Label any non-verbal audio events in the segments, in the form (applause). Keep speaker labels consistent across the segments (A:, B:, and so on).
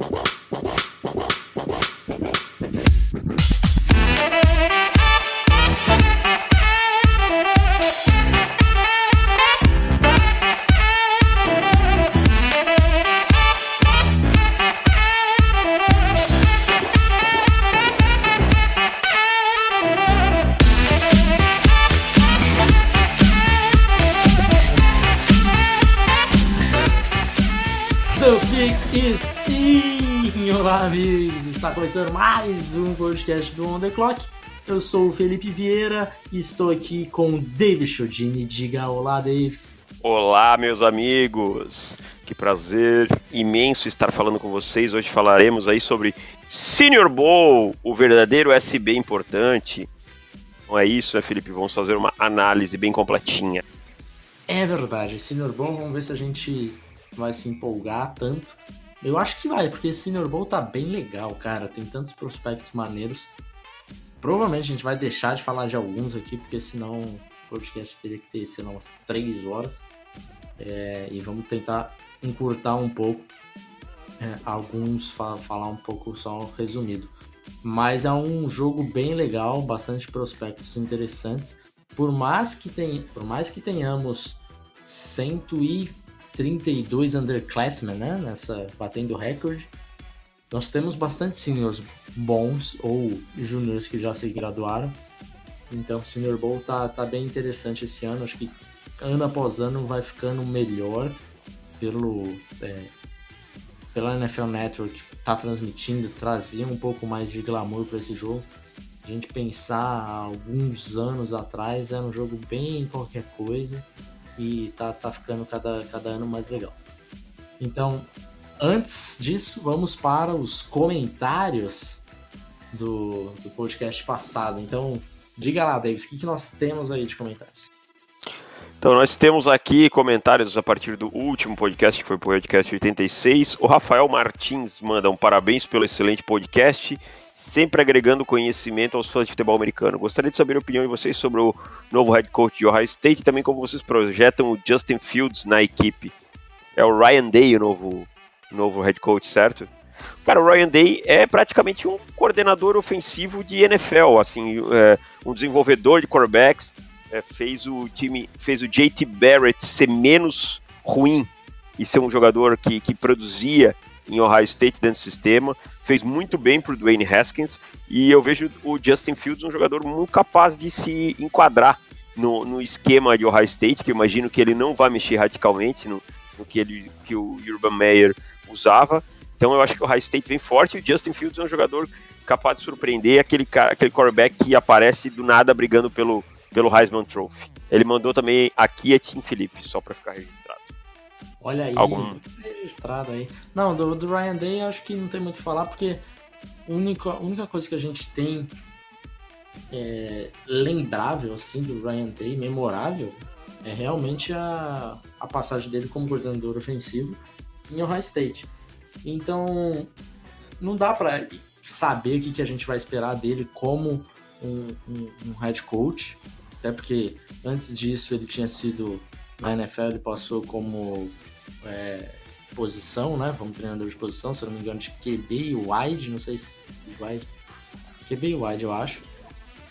A: Wow. Começando mais um podcast do On The Clock. Eu sou o Felipe Vieira e estou aqui com o David Chodini. Diga olá, Davis.
B: Olá, meus amigos! Que prazer imenso estar falando com vocês. Hoje falaremos aí sobre Senior Bowl, o verdadeiro SB importante. Não é isso, né, Felipe? Vamos fazer uma análise bem completinha.
A: É verdade, Senior Bowl, vamos ver se a gente vai se empolgar tanto eu acho que vai, porque esse Senior Bowl tá bem legal, cara. Tem tantos prospectos maneiros. Provavelmente a gente vai deixar de falar de alguns aqui, porque senão o podcast teria que ter, sei lá, umas 3 horas. É, e vamos tentar encurtar um pouco. É, alguns fa falar um pouco só resumido. Mas é um jogo bem legal, bastante prospectos interessantes. Por mais que, tem, por mais que tenhamos 100 e 32 underclassmen, né? Nessa batendo recorde. Nós temos bastante seniors bons ou juniors que já se graduaram. Então o Senior Bowl tá, tá bem interessante esse ano. Acho que ano após ano vai ficando melhor pelo é, pela NFL Network tá transmitindo, trazia um pouco mais de glamour para esse jogo. A gente pensar alguns anos atrás era um jogo bem qualquer coisa e tá, tá ficando cada, cada ano mais legal. Então, antes disso, vamos para os comentários do, do podcast passado. Então, diga lá, Davis, o que, que nós temos aí de comentários?
B: Então, nós temos aqui comentários a partir do último podcast, que foi o podcast 86. O Rafael Martins manda um parabéns pelo excelente podcast sempre agregando conhecimento aos fãs de futebol americano. Gostaria de saber a opinião de vocês sobre o novo head coach de Ohio State e também como vocês projetam o Justin Fields na equipe. É o Ryan Day o novo, novo head coach, certo? Cara, o Ryan Day é praticamente um coordenador ofensivo de NFL, assim, é, um desenvolvedor de quarterbacks, é, fez o time, fez o JT Barrett ser menos ruim e ser um jogador que, que produzia em Ohio State dentro do sistema fez muito bem para o Dwayne Haskins e eu vejo o Justin Fields um jogador muito capaz de se enquadrar no, no esquema de Ohio State, que eu imagino que ele não vai mexer radicalmente no, no que, ele, que o Urban Meyer usava. Então eu acho que o Ohio State vem forte e o Justin Fields é um jogador capaz de surpreender aquele, aquele quarterback que aparece do nada brigando pelo, pelo Heisman Trophy. Ele mandou também aqui a Tim Felipe, só para ficar registrado.
A: Olha aí, Algum... registrado aí. Não, do, do Ryan Day acho que não tem muito o que falar, porque a única, a única coisa que a gente tem é, lembrável, assim, do Ryan Day, memorável, é realmente a, a passagem dele como coordenador ofensivo em Ohio State. Então, não dá para saber o que, que a gente vai esperar dele como um, um, um head coach, até porque antes disso ele tinha sido na NFL, ele passou como é, posição, né? Como treinador de posição, se eu não me engano, de QB e wide, não sei se wide. QB e wide, eu acho.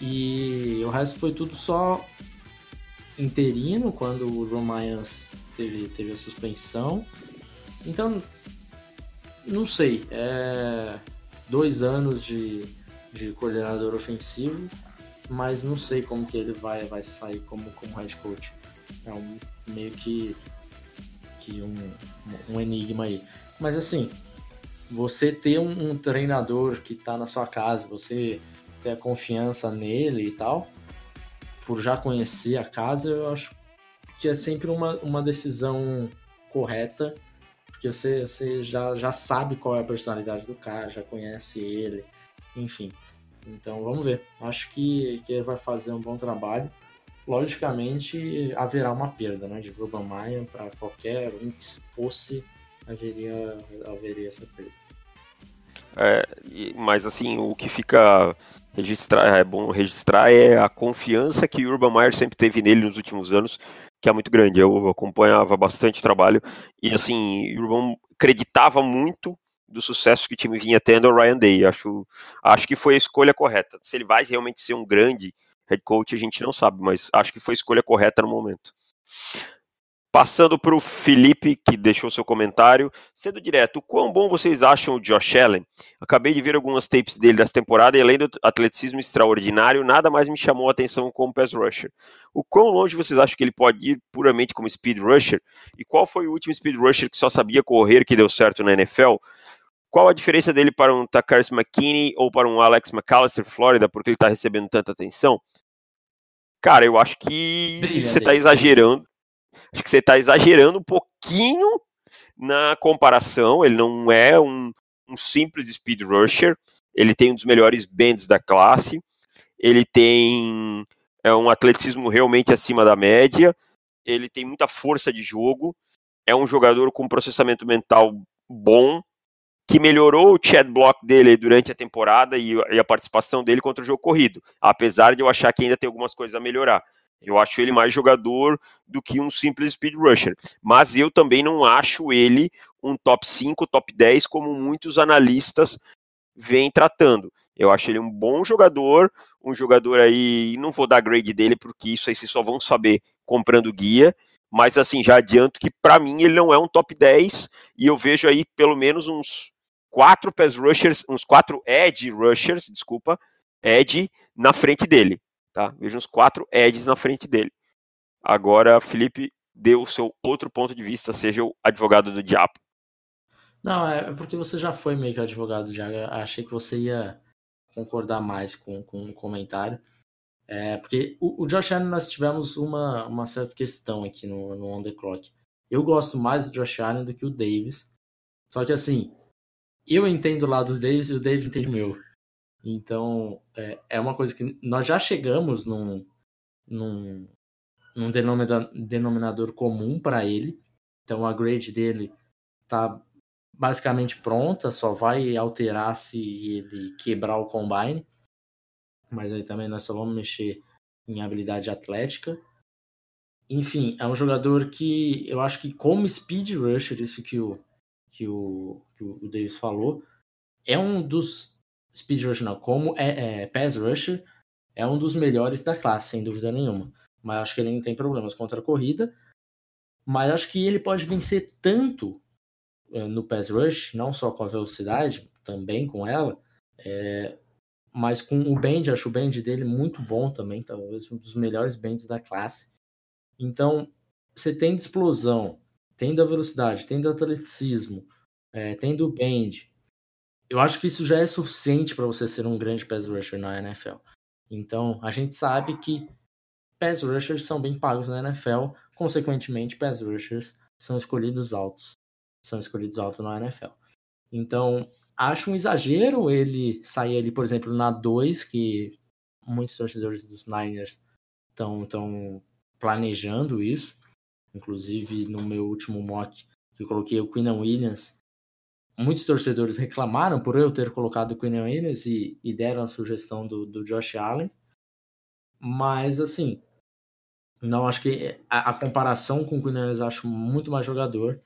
A: E o resto foi tudo só interino quando o Romans teve, teve a suspensão. Então, não sei. É dois anos de, de coordenador ofensivo, mas não sei como que ele vai, vai sair como, como head coach. É um, meio que aqui um, um enigma aí. Mas assim, você ter um, um treinador que está na sua casa, você ter a confiança nele e tal, por já conhecer a casa, eu acho que é sempre uma, uma decisão correta, porque você, você já, já sabe qual é a personalidade do cara, já conhece ele, enfim. Então vamos ver. Acho que, que ele vai fazer um bom trabalho logicamente haverá uma perda né, de Urban Meyer para qualquer um que fosse, haveria, haveria essa perda.
B: É, mas assim, o que fica registrar, é bom registrar é a confiança que o Urban Meyer sempre teve nele nos últimos anos, que é muito grande. Eu acompanhava bastante o trabalho e assim, o Urban acreditava muito do sucesso que o time vinha tendo o Ryan Day. Acho, acho que foi a escolha correta. Se ele vai realmente ser um grande head coach, a gente não sabe, mas acho que foi a escolha correta no momento. Passando para o Felipe, que deixou seu comentário. Sendo direto, quão bom vocês acham o Josh Allen? Acabei de ver algumas tapes dele dessa temporada e além do atleticismo extraordinário, nada mais me chamou a atenção como pass rusher. O quão longe vocês acham que ele pode ir puramente como speed rusher? E qual foi o último speed rusher que só sabia correr que deu certo na NFL? Qual a diferença dele para um Takaris McKinney ou para um Alex McAllister, Flórida, porque ele está recebendo tanta atenção? Cara, eu acho que Brilha você está exagerando. Acho que você está exagerando um pouquinho na comparação. Ele não é um, um simples speed rusher. Ele tem um dos melhores bends da classe. Ele tem é, um atleticismo realmente acima da média. Ele tem muita força de jogo. É um jogador com processamento mental bom, que melhorou o chat block dele durante a temporada e, e a participação dele contra o jogo corrido. Apesar de eu achar que ainda tem algumas coisas a melhorar. Eu acho ele mais jogador do que um simples speed rusher. Mas eu também não acho ele um top 5, top 10, como muitos analistas vêm tratando. Eu acho ele um bom jogador, um jogador aí, não vou dar grade dele, porque isso aí vocês só vão saber comprando guia, mas assim, já adianto que para mim ele não é um top 10, e eu vejo aí pelo menos uns quatro pass rushers, uns quatro edge rushers, desculpa, edge na frente dele tá? Veja uns quatro edges na frente dele. Agora, Felipe, dê o seu outro ponto de vista, seja o advogado do diabo.
A: Não, é porque você já foi meio que advogado do diabo. Achei que você ia concordar mais com, com o comentário. É, porque o, o Josh Allen nós tivemos uma, uma certa questão aqui no, no On The Clock. Eu gosto mais do Josh Allen do que o Davis. Só que assim, eu entendo o lado do Davis e o Davis entende o meu. Então, é, é uma coisa que nós já chegamos num, num, num denominador, denominador comum para ele. Então, a grade dele tá basicamente pronta, só vai alterar se ele quebrar o combine. Mas aí também nós só vamos mexer em habilidade atlética. Enfim, é um jogador que eu acho que como speed rusher, isso que o, que o, que o Davis falou, é um dos speed rusher não, como é, é, pass rusher, é um dos melhores da classe, sem dúvida nenhuma. Mas acho que ele não tem problemas contra a corrida. Mas acho que ele pode vencer tanto é, no pass rush, não só com a velocidade, também com ela, é, mas com o bend, acho o bend dele muito bom também, talvez um dos melhores bends da classe. Então, você tem de explosão, tem da velocidade, tem do atleticismo, é, tem do bend, eu acho que isso já é suficiente para você ser um grande pass rusher na NFL. Então, a gente sabe que pass rushers são bem pagos na NFL, consequentemente, pass rushers são escolhidos altos. São escolhidos altos na NFL. Então, acho um exagero ele sair ali, por exemplo, na 2, que muitos torcedores dos Niners estão planejando isso. Inclusive, no meu último mock, que eu coloquei o Quinn Williams muitos torcedores reclamaram por eu ter colocado o Quinn Williams e, e deram a sugestão do, do Josh Allen. Mas, assim, não acho que a, a comparação com o Quinn Williams acho muito mais jogador,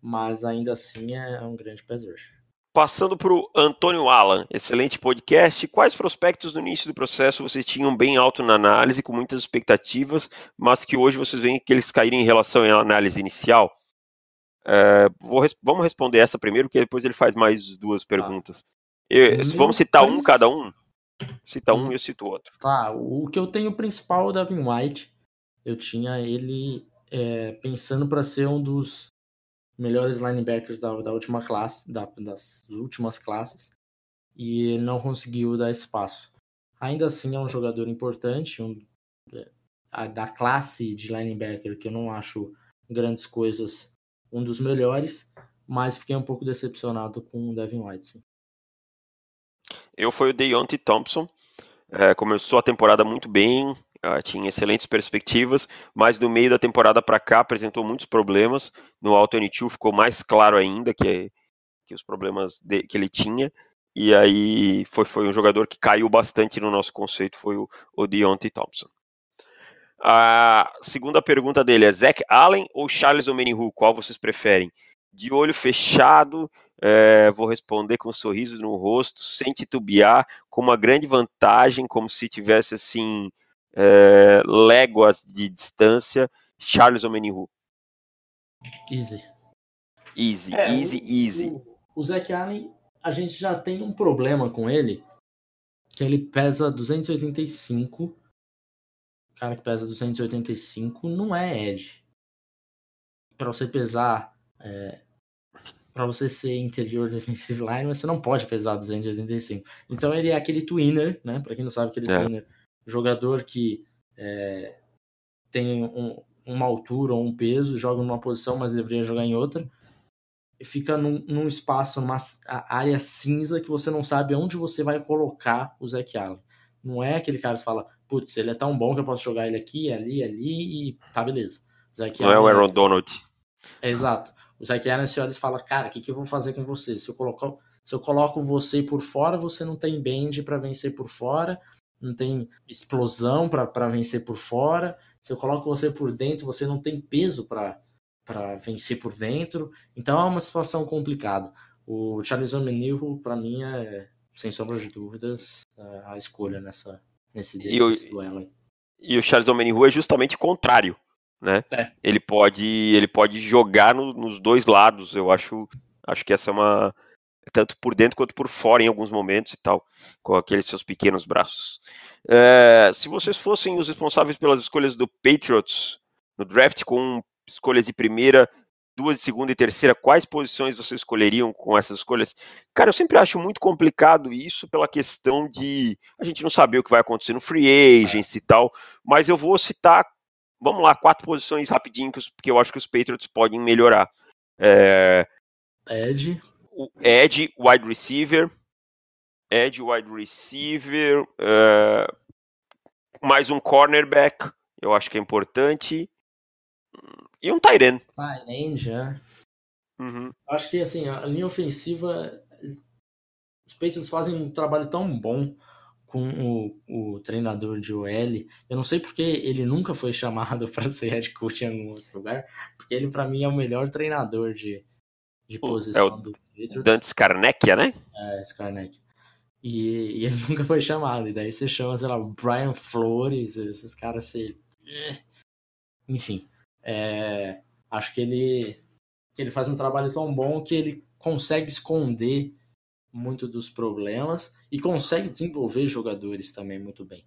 A: mas ainda assim é um grande pass rusher.
B: Passando para o Antônio Alan, excelente podcast. Quais prospectos no início do processo vocês tinham bem alto na análise, com muitas expectativas, mas que hoje vocês veem que eles caíram em relação à análise inicial? É, vou, vamos responder essa primeiro, porque depois ele faz mais duas tá. perguntas. Eu, vamos citar um cada um? Cita um e eu cito outro.
A: Tá, o que eu tenho principal é o Devin White. Eu tinha ele é, pensando para ser um dos melhores linebackers da, da última classe, da, das últimas classes, e ele não conseguiu dar espaço. Ainda assim é um jogador importante, um, é, da classe de linebacker que eu não acho grandes coisas um dos melhores, mas fiquei um pouco decepcionado com o Devin White.
B: Eu fui o Deontay Thompson, é, começou a temporada muito bem, uh, tinha excelentes perspectivas, mas no meio da temporada para cá apresentou muitos problemas. No Alto N2 ficou mais claro ainda que, que os problemas de, que ele tinha. E aí foi, foi um jogador que caiu bastante no nosso conceito, foi o, o Deontay Thompson. A segunda pergunta dele é Zach Allen ou Charles Omenihu? Qual vocês preferem? De olho fechado, é, vou responder com um sorriso no rosto, sem titubear, com uma grande vantagem, como se tivesse assim é, léguas de distância. Charles Omenihu.
A: Easy.
B: Easy, é, easy, o, easy.
A: O, o Zac Allen, a gente já tem um problema com ele, que ele pesa 285. O cara que pesa 285 não é Edge. Para você pesar é, para você ser interior (laughs) defensive line, você não pode pesar 285. Então ele é aquele twinner, né? Para quem não sabe, aquele é. twinner, jogador que é, tem um, uma altura ou um peso, joga numa posição, mas deveria jogar em outra. Fica num, num espaço, numa área cinza que você não sabe onde você vai colocar o Zach Allen. Não é aquele cara que fala, putz, ele é tão bom que eu posso jogar ele aqui, ali, ali e tá beleza.
B: não é o Aaron Donald.
A: É, exato. O Zac Allen se olha e fala, cara, o que, que eu vou fazer com você? Se eu, coloco, se eu coloco você por fora, você não tem bend para vencer por fora, não tem explosão para vencer por fora. Se eu coloco você por dentro, você não tem peso para vencer por dentro. Então é uma situação complicada. O Charles O'Menil, para mim, é, sem sombra de dúvidas, é a escolha nessa, nesse duelo.
B: E o Charles O'Menil é justamente o contrário né? É. Ele pode ele pode jogar no, nos dois lados. Eu acho acho que essa é uma tanto por dentro quanto por fora em alguns momentos e tal, com aqueles seus pequenos braços. É, se vocês fossem os responsáveis pelas escolhas do Patriots no draft com escolhas de primeira, duas de segunda e terceira, quais posições vocês escolheriam com essas escolhas? Cara, eu sempre acho muito complicado isso pela questão de a gente não saber o que vai acontecer no free agency e tal, mas eu vou citar Vamos lá, quatro posições rapidinho que, eu acho que os Patriots podem melhorar. É. O Ed, wide receiver. Ed, wide receiver. É, mais um cornerback, eu acho que é importante. E um tight end.
A: Tight end, já. Uhum. Acho que assim, a linha ofensiva, os Patriots fazem um trabalho tão bom com o, o treinador de OL. Eu não sei porque ele nunca foi (laughs) chamado para ser head coach em algum outro lugar, porque ele para mim é o melhor treinador de, de posição é o do.
B: Dante Scarnecchia, né?
A: É, Scarnecchia. E, e, ele (laughs) nunca foi chamado. E daí você chama, sei lá, o Brian Flores, esses caras se. Enfim. É, acho que ele, que ele faz um trabalho tão bom que ele consegue esconder muito dos problemas e consegue desenvolver jogadores também muito bem.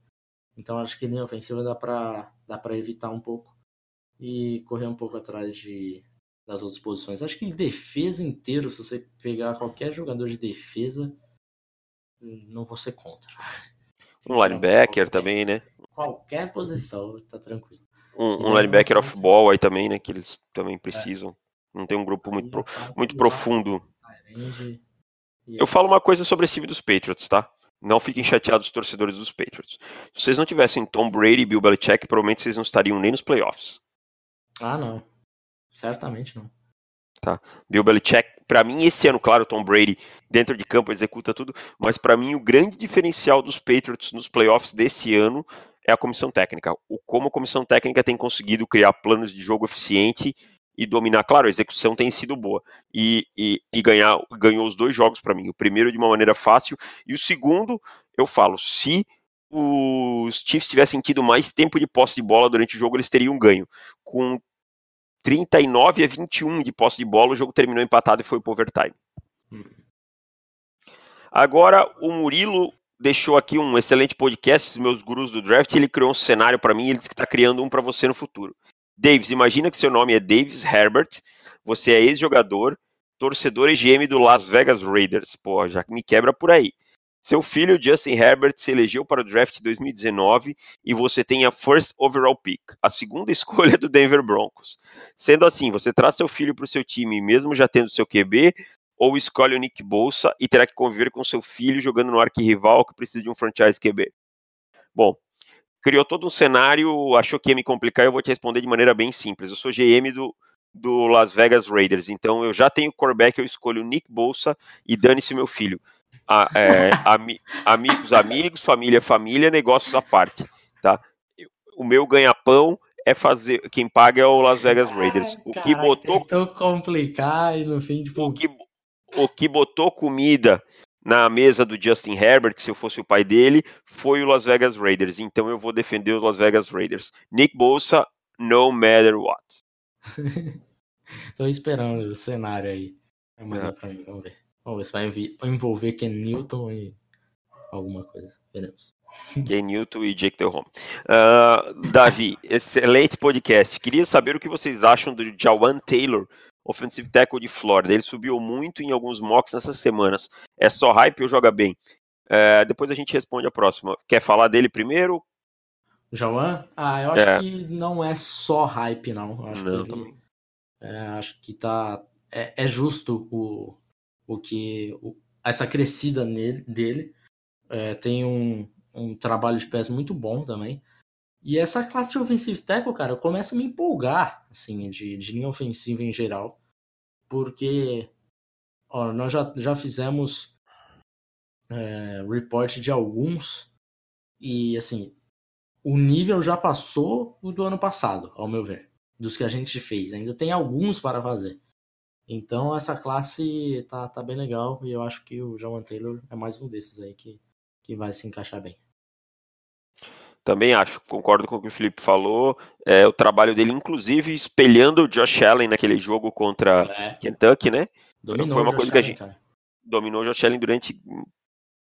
A: Então acho que nem ofensiva dá para dá para evitar um pouco e correr um pouco atrás de das outras posições. Acho que em defesa inteiro, se você pegar qualquer jogador de defesa, não vou ser contra. (laughs)
B: Um linebacker também, né?
A: Qualquer posição, tá tranquilo.
B: Um, um linebacker off-ball aí também, né? Que eles também precisam. É. Não tem um grupo muito, pro, muito profundo. Eu falo uma coisa sobre esse time dos Patriots, tá? Não fiquem chateados os torcedores dos Patriots. Se vocês não tivessem Tom Brady e Bill Belichick, provavelmente vocês não estariam nem nos playoffs.
A: Ah, não. Certamente não.
B: Tá. Bill Belichick, para mim esse ano, claro, Tom Brady dentro de campo executa tudo, mas para mim o grande diferencial dos Patriots nos playoffs desse ano é a comissão técnica. O como a comissão técnica tem conseguido criar planos de jogo eficiente e dominar. Claro, a execução tem sido boa e, e, e ganhar, ganhou os dois jogos para mim. O primeiro de uma maneira fácil e o segundo, eu falo, se os Chiefs tivessem tido mais tempo de posse de bola durante o jogo, eles teriam ganho. Com 39 a 21 de posse de bola, o jogo terminou empatado e foi para overtime. Hum. Agora, o Murilo deixou aqui um excelente podcast, meus gurus do draft, ele criou um cenário para mim, ele disse que está criando um para você no futuro. Davis, imagina que seu nome é Davis Herbert, você é ex-jogador, torcedor e GM do Las Vegas Raiders. Pô, já me quebra por aí. Seu filho, Justin Herbert, se elegeu para o draft 2019 e você tem a first overall pick, a segunda (laughs) escolha do Denver Broncos. Sendo assim, você traz seu filho para o seu time, mesmo já tendo seu QB, ou escolhe o Nick Bolsa e terá que conviver com seu filho jogando no arquirrival que precisa de um franchise QB? Bom, criou todo um cenário, achou que ia me complicar, eu vou te responder de maneira bem simples. Eu sou GM do, do Las Vegas Raiders, então eu já tenho quarterback, eu escolho Nick Bolsa e dane-se meu filho. A, é, ami, amigos, amigos, família, família, negócios à parte, tá? O meu ganha-pão é fazer, quem paga é o Las Vegas Raiders. O que botou...
A: Tentou complicar e no fim, tipo...
B: O que, o que botou comida na mesa do Justin Herbert, se eu fosse o pai dele, foi o Las Vegas Raiders. Então eu vou defender os Las Vegas Raiders. Nick Bolsa, no matter what. (laughs)
A: Tô esperando o cenário aí. Vai mandar é. pra mim, vamos ver. Vamos ver se vai envolver Ken Newton e alguma coisa. Veremos. (laughs)
B: Ken Newton e Jake Delhomme. Uh, Davi, excelente podcast. Queria saber o que vocês acham do Jawan Taylor offensive tackle de Florida. Ele subiu muito em alguns mocks nessas semanas. É só hype ou joga bem? É, depois a gente responde a próxima. Quer falar dele primeiro?
A: Jauan? Ah, eu acho é. que não é só hype, não. Eu acho não, que ele, é, acho que tá. É, é, justo o, o que. O, essa crescida nele, dele. É, tem um, um trabalho de pés muito bom também. E essa classe de offensive tackle, cara, eu começo a me empolgar, assim, de, de linha ofensiva em geral. Porque, ó, nós já, já fizemos é, report de alguns e, assim, o nível já passou o do ano passado, ao meu ver, dos que a gente fez. Ainda tem alguns para fazer. Então, essa classe tá, tá bem legal e eu acho que o John Taylor é mais um desses aí que, que vai se encaixar bem.
B: Também acho, concordo com o que o Felipe falou. É, o trabalho dele, inclusive, espelhando o Josh Allen naquele jogo contra é. Kentucky, né? Dominou Foi uma coisa que a gente. Cara. Dominou o Josh Allen durante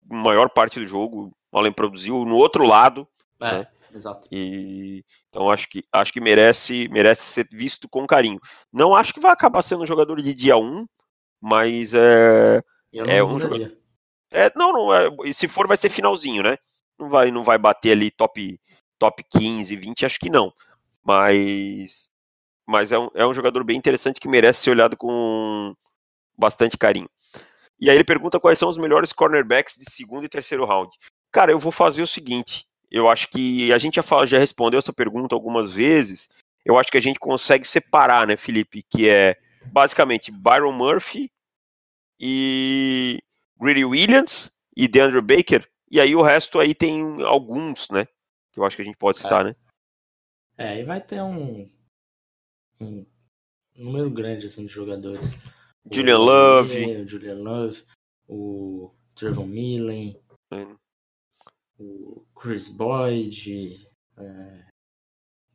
B: a maior parte do jogo. O Allen produziu no outro lado.
A: É, né? Exato.
B: E, então acho que, acho que merece, merece ser visto com carinho. Não acho que vai acabar sendo um jogador de dia 1, mas é.
A: Eu não é um jogador.
B: É, não, não, é, se for vai ser finalzinho, né? não vai, não vai bater ali top, top 15, 20, acho que não. Mas, mas é, um, é um jogador bem interessante que merece ser olhado com bastante carinho. E aí ele pergunta quais são os melhores cornerbacks de segundo e terceiro round. Cara, eu vou fazer o seguinte. Eu acho que a gente já, fala, já respondeu essa pergunta algumas vezes. Eu acho que a gente consegue separar, né, Felipe? Que é basicamente Byron Murphy e Greedy Williams e DeAndre Baker e aí o resto aí tem alguns, né? Que eu acho que a gente pode citar,
A: é.
B: né?
A: É, e vai ter um, um número grande assim, de jogadores.
B: Julian o Love.
A: O Julian Love, o Trevor Millen, é. O Chris Boyd, é,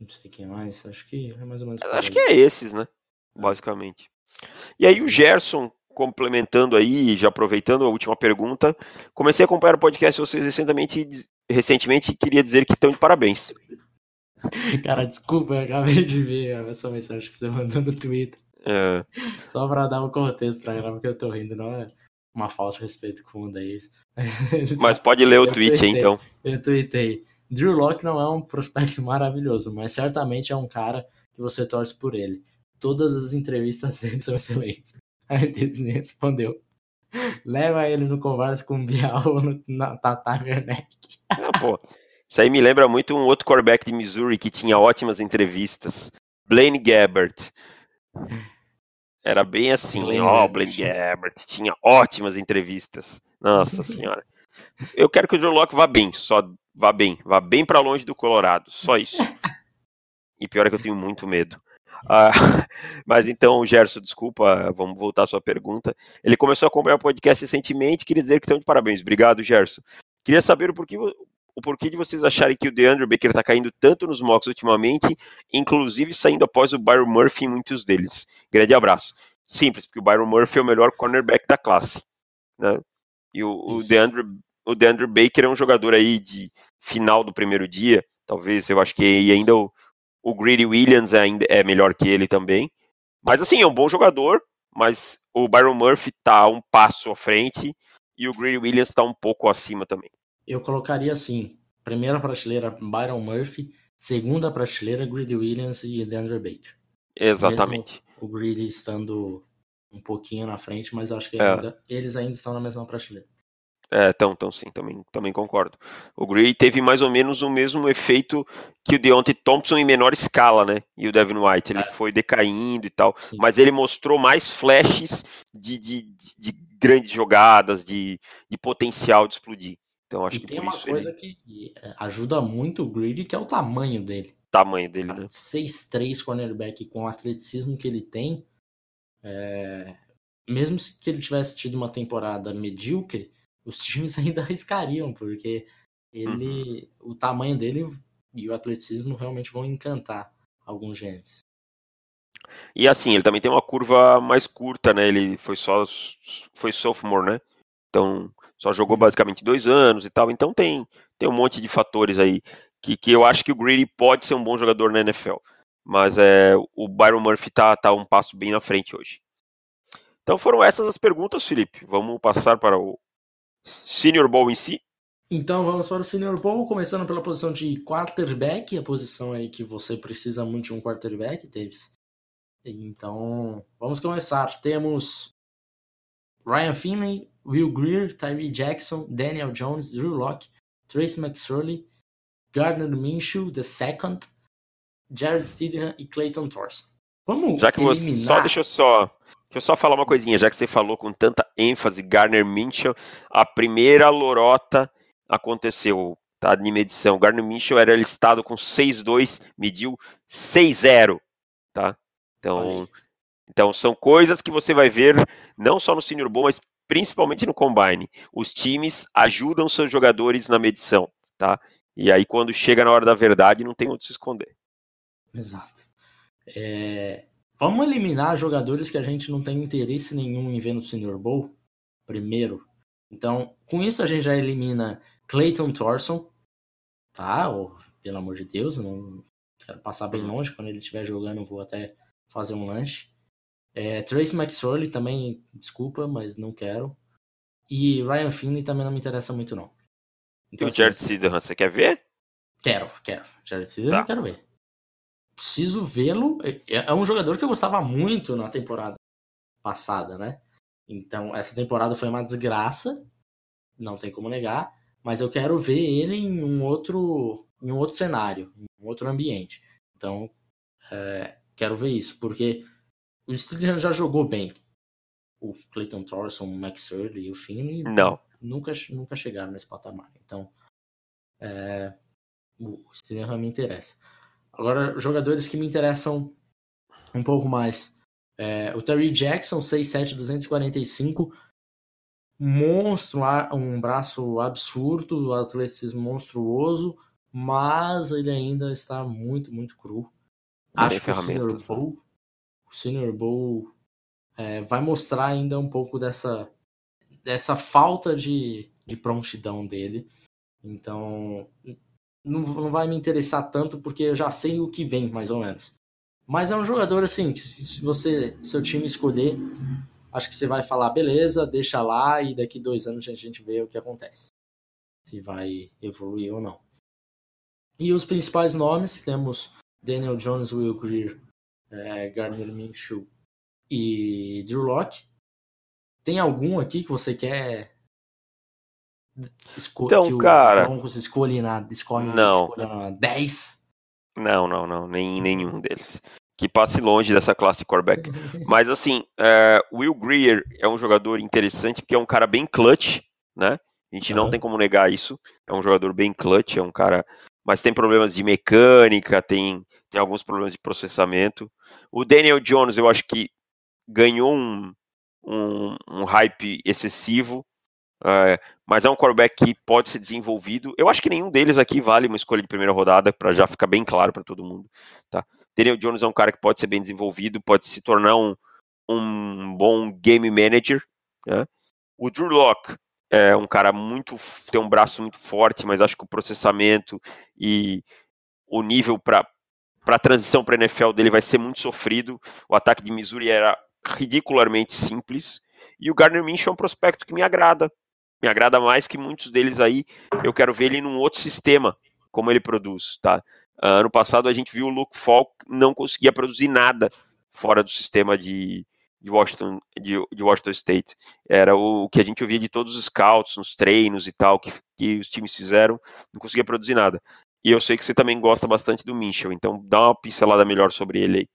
A: não sei quem mais, acho que é mais ou menos.
B: Acho que é esses, né? Basicamente. E aí o Gerson complementando aí, já aproveitando a última pergunta, comecei a acompanhar o podcast de vocês recentemente, recentemente e queria dizer que estão de parabéns. (laughs)
A: Cara, desculpa, eu acabei de ver essa mensagem que você mandou no Twitter.
B: É.
A: Só pra dar um contexto pra galera, porque eu tô rindo, não é uma falta de respeito com o Davis. (laughs)
B: Mas pode ler o (laughs) eu tweet tuitei, então.
A: Eu tuitei. Drew Locke não é um prospecto (laughs) maravilhoso, mas certamente é um cara que você torce por ele. Todas as entrevistas dele são excelentes. Aí Disney respondeu: leva ele no conversa com o Bial no, na Tata Werneck.
B: Ah, pô. Isso aí me lembra muito um outro quarterback de Missouri que tinha ótimas entrevistas. Blaine Gabbert. Era bem assim, ó, oh, Blaine Gabbert tinha ótimas entrevistas. Nossa (laughs) senhora. Eu quero que o Joe Locke vá bem, só vá bem, vá bem para longe do Colorado, só isso. E pior é que eu tenho muito medo. Ah, (laughs) mas então, Gerson, desculpa, vamos voltar à sua pergunta. Ele começou a acompanhar o podcast recentemente, queria dizer que estão de parabéns. Obrigado, Gerson. Queria saber o porquê, o porquê de vocês acharem que o DeAndre Baker está caindo tanto nos mocks ultimamente, inclusive saindo após o Byron Murphy em muitos deles. Grande abraço. Simples, porque o Byron Murphy é o melhor cornerback da classe. Né? E o, o, DeAndre, o DeAndre Baker é um jogador aí de final do primeiro dia, talvez eu acho que ainda o, o Greedy Williams ainda é melhor que ele também. Mas assim, é um bom jogador, mas o Byron Murphy tá um passo à frente e o Greedy Williams tá um pouco acima também.
A: Eu colocaria assim: primeira prateleira Byron Murphy, segunda prateleira Greedy Williams e DeAndre Baker.
B: Exatamente.
A: Mesmo o Greedy estando um pouquinho na frente, mas acho que é. ainda, eles ainda estão na mesma prateleira.
B: É, então, então sim, também, também concordo. O Gray teve mais ou menos o mesmo efeito que o Deontay Thompson em menor escala, né? E o Devin White, ele é. foi decaindo e tal, sim. mas ele mostrou mais flashes de, de, de grandes jogadas, de, de potencial de explodir. Então acho
A: e
B: que
A: tem uma coisa ele... que é, ajuda muito o Greedy, que é o tamanho dele.
B: Tamanho dele, né?
A: 6'3 cornerback com o atleticismo que ele tem, é... mesmo que ele tivesse tido uma temporada medíocre, os (laughs) times ainda arriscariam, porque ele, uhum. o tamanho dele e o atleticismo realmente vão encantar alguns GMs.
B: E assim, ele também tem uma curva mais curta, né? Ele foi só foi sophomore, né? Então, só jogou uhum. basicamente dois anos e tal. Então tem, tem um monte de fatores aí que, que eu acho que o Greedy pode ser um bom jogador na NFL. Mas é, o Byron Murphy tá, tá um passo bem na frente hoje. Então foram essas as perguntas, Felipe. Vamos passar para o Senior Bowl em si.
A: Então vamos para o Senior Bowl, começando pela posição de quarterback, a posição aí que você precisa muito de um quarterback, Davis. Então vamos começar. Temos Ryan Finley, Will Greer, Tyree Jackson, Daniel Jones, Drew Locke, Tracy McSorley, Gardner Minshew II, Jared Stidham e Clayton Thorson.
B: Vamos Já que eliminar... você só deixa eu só Deixa eu só falar uma coisinha, já que você falou com tanta ênfase Garner Minshew, a primeira lorota aconteceu, tá? De medição. Garner Minshew era listado com 6'2, mediu 6'0, tá? Então, então são coisas que você vai ver não só no Senior Bowl, mas principalmente no Combine. Os times ajudam seus jogadores na medição, tá? E aí quando chega na hora da verdade, não tem onde se esconder.
A: Exato. É, Vamos eliminar jogadores que a gente não tem interesse nenhum em ver no Senior Bowl primeiro. Então, com isso a gente já elimina Clayton Thorson, tá? Oh, pelo amor de Deus, não quero passar bem longe. Quando ele estiver jogando, vou até fazer um lanche. É, Trace McSorley também, desculpa, mas não quero. E Ryan Finley também não me interessa muito, não.
B: Então, e o assim, Jared Sidhan, você quer ver?
A: Quero, quero. Jared Sidhan tá. eu quero ver preciso vê-lo. É, é um jogador que eu gostava muito na temporada passada, né? Então, essa temporada foi uma desgraça, não tem como negar, mas eu quero ver ele em um outro, em um outro cenário, em um outro ambiente. Então, é, quero ver isso, porque o Steelers já jogou bem. O Clayton Thorson, o Max Early e o Finley
B: não.
A: nunca, nunca chegaram nesse patamar. Então, é, o Steelers me interessa. Agora, jogadores que me interessam um pouco mais. É, o Terry Jackson, 6'7", 245. Monstro, um braço absurdo, atleticismo monstruoso, mas ele ainda está muito, muito cru. Acho que o Senior Bowl, o Senior Bowl é, vai mostrar ainda um pouco dessa, dessa falta de, de prontidão dele. Então, não, não vai me interessar tanto porque eu já sei o que vem, mais ou menos. Mas é um jogador assim, se você, seu time escolher, acho que você vai falar, beleza, deixa lá e daqui dois anos a gente vê o que acontece. Se vai evoluir ou não. E os principais nomes, temos Daniel Jones, Will Greer, é, Gardner Minshew e Drew Locke. Tem algum aqui que você quer
B: Esco então, o cara.
A: Broncos escolhe na, escolhe,
B: não.
A: Escolhe na 10?
B: Não, não, não. Nem, nenhum deles. Que passe longe dessa classe quarterback. (laughs) Mas assim, é, Will Greer é um jogador interessante porque é um cara bem clutch, né? A gente não tem como negar isso. É um jogador bem clutch, é um cara. Mas tem problemas de mecânica, tem, tem alguns problemas de processamento. O Daniel Jones, eu acho que ganhou um, um, um hype excessivo é, mas é um quarterback que pode ser desenvolvido. Eu acho que nenhum deles aqui vale uma escolha de primeira rodada, para já ficar bem claro para todo mundo. Tá? Daniel Jones é um cara que pode ser bem desenvolvido, pode se tornar um, um bom game manager. Né? O Drew Locke é um cara muito. tem um braço muito forte, mas acho que o processamento e o nível para para a transição para a NFL dele vai ser muito sofrido. O ataque de Missouri era ridicularmente simples. E o Gardner Minshew é um prospecto que me agrada me agrada mais que muitos deles aí, eu quero ver ele num outro sistema, como ele produz, tá? Uh, ano passado a gente viu o Luke Falk não conseguia produzir nada fora do sistema de, de Washington, de, de, Washington State. Era o, o, que a gente ouvia de todos os scouts, nos treinos e tal, que, que os times fizeram, não conseguia produzir nada. E eu sei que você também gosta bastante do Mitchell, então dá uma pincelada melhor sobre ele aí.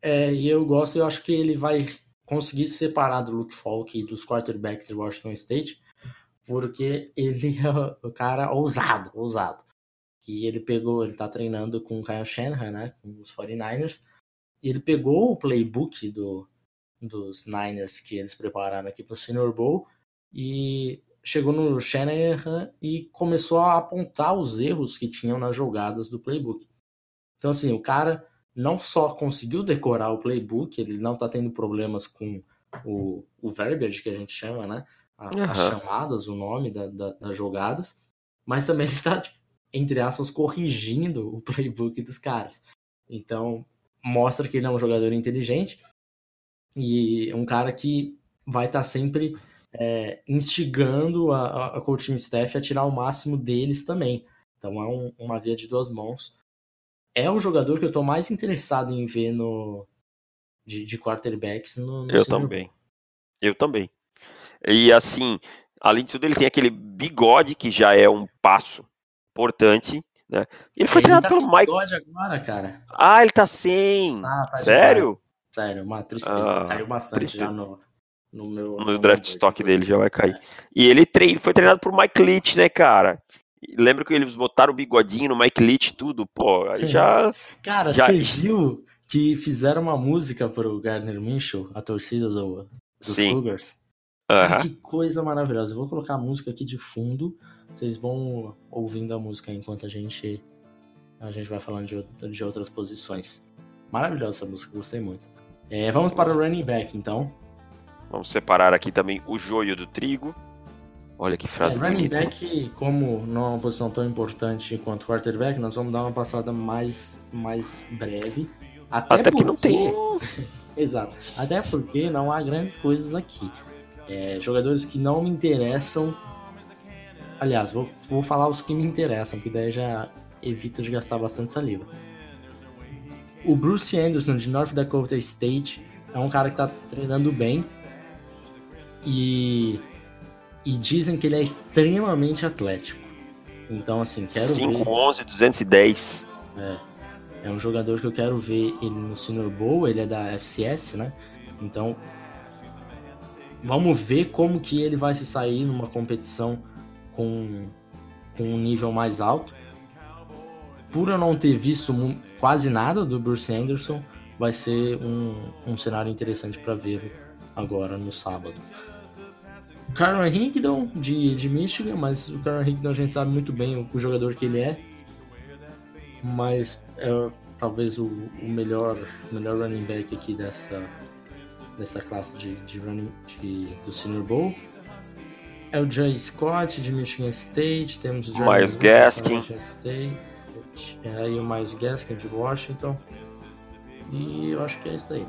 A: É, e eu gosto, eu acho que ele vai conseguir se separar do Luke Falk e dos quarterbacks de Washington State, porque ele (laughs) é o cara ousado, ousado. Que ele pegou, ele tá treinando com o Kyle Shanahan, né, com os 49ers, e ele pegou o playbook do, dos Niners que eles prepararam aqui para o Senior Bowl e chegou no Shanahan e começou a apontar os erros que tinham nas jogadas do playbook. Então, assim, o cara não só conseguiu decorar o playbook, ele não está tendo problemas com o, o verbiage que a gente chama, né? A, uhum. As chamadas, o nome da, da, das jogadas, mas também (laughs) ele está, tipo, entre aspas, corrigindo o playbook dos caras. Então, mostra que ele é um jogador inteligente e um cara que vai estar tá sempre é, instigando a, a coaching staff a tirar o máximo deles também. Então é um, uma via de duas mãos. É o jogador que eu estou mais interessado em ver no de, de quarterbacks no, no
B: Eu também. Eu também. E assim, além de tudo, ele tem aquele bigode que já é um passo importante. Né? Ele foi ele treinado tá pelo Mike.
A: bigode agora, cara.
B: Ah, ele tá sem. Ah, tá Sério?
A: Sério, uma tristeza. Ah, Caiu bastante tristeza. já no, no meu.
B: No, draft stock dele já vai cair. E ele trein, foi treinado por Mike Leach, né, cara? Lembra que eles botaram o bigodinho no Mike Leach tudo? Pô, aí já. (laughs)
A: Cara, já... você viu que fizeram uma música pro Gardner Minshew, a torcida do, dos Sim. Cougars? Uhum. que coisa maravilhosa. Eu vou colocar a música aqui de fundo. Vocês vão ouvindo a música enquanto a gente a gente vai falando de, de outras posições. Maravilhosa essa música, gostei muito. É, vamos para o running back, então.
B: Vamos separar aqui também o joio do trigo. Olha que frase é,
A: Running back, como não é uma posição tão importante quanto quarterback, nós vamos dar uma passada mais, mais breve. Até, Até porque... não tem. (laughs) Exato. Até porque não há grandes coisas aqui. É, jogadores que não me interessam. Aliás, vou, vou falar os que me interessam, porque daí já evito de gastar bastante saliva. O Bruce Anderson, de North Dakota State, é um cara que está treinando bem. E, e dizem que ele é extremamente atlético. Então, assim, quero 5, ver...
B: 11, 210.
A: É. É um jogador que eu quero ver ele no Senior Bowl, ele é da FCS, né? Então, vamos ver como que ele vai se sair numa competição com, com um nível mais alto. Por eu não ter visto quase nada do Bruce Anderson, vai ser um, um cenário interessante para ver agora no sábado. Karen Higdon, de, de Michigan, mas o Karen Higdon a gente sabe muito bem o, o jogador que ele é. Mas é talvez o, o melhor, melhor running back aqui dessa, dessa classe de, de running de, do Senior Bowl. É o Jay Scott de Michigan State, temos o
B: Miles Gaskin.
A: State, é, e o Miles Gaskin de Washington. E eu acho que é isso aí.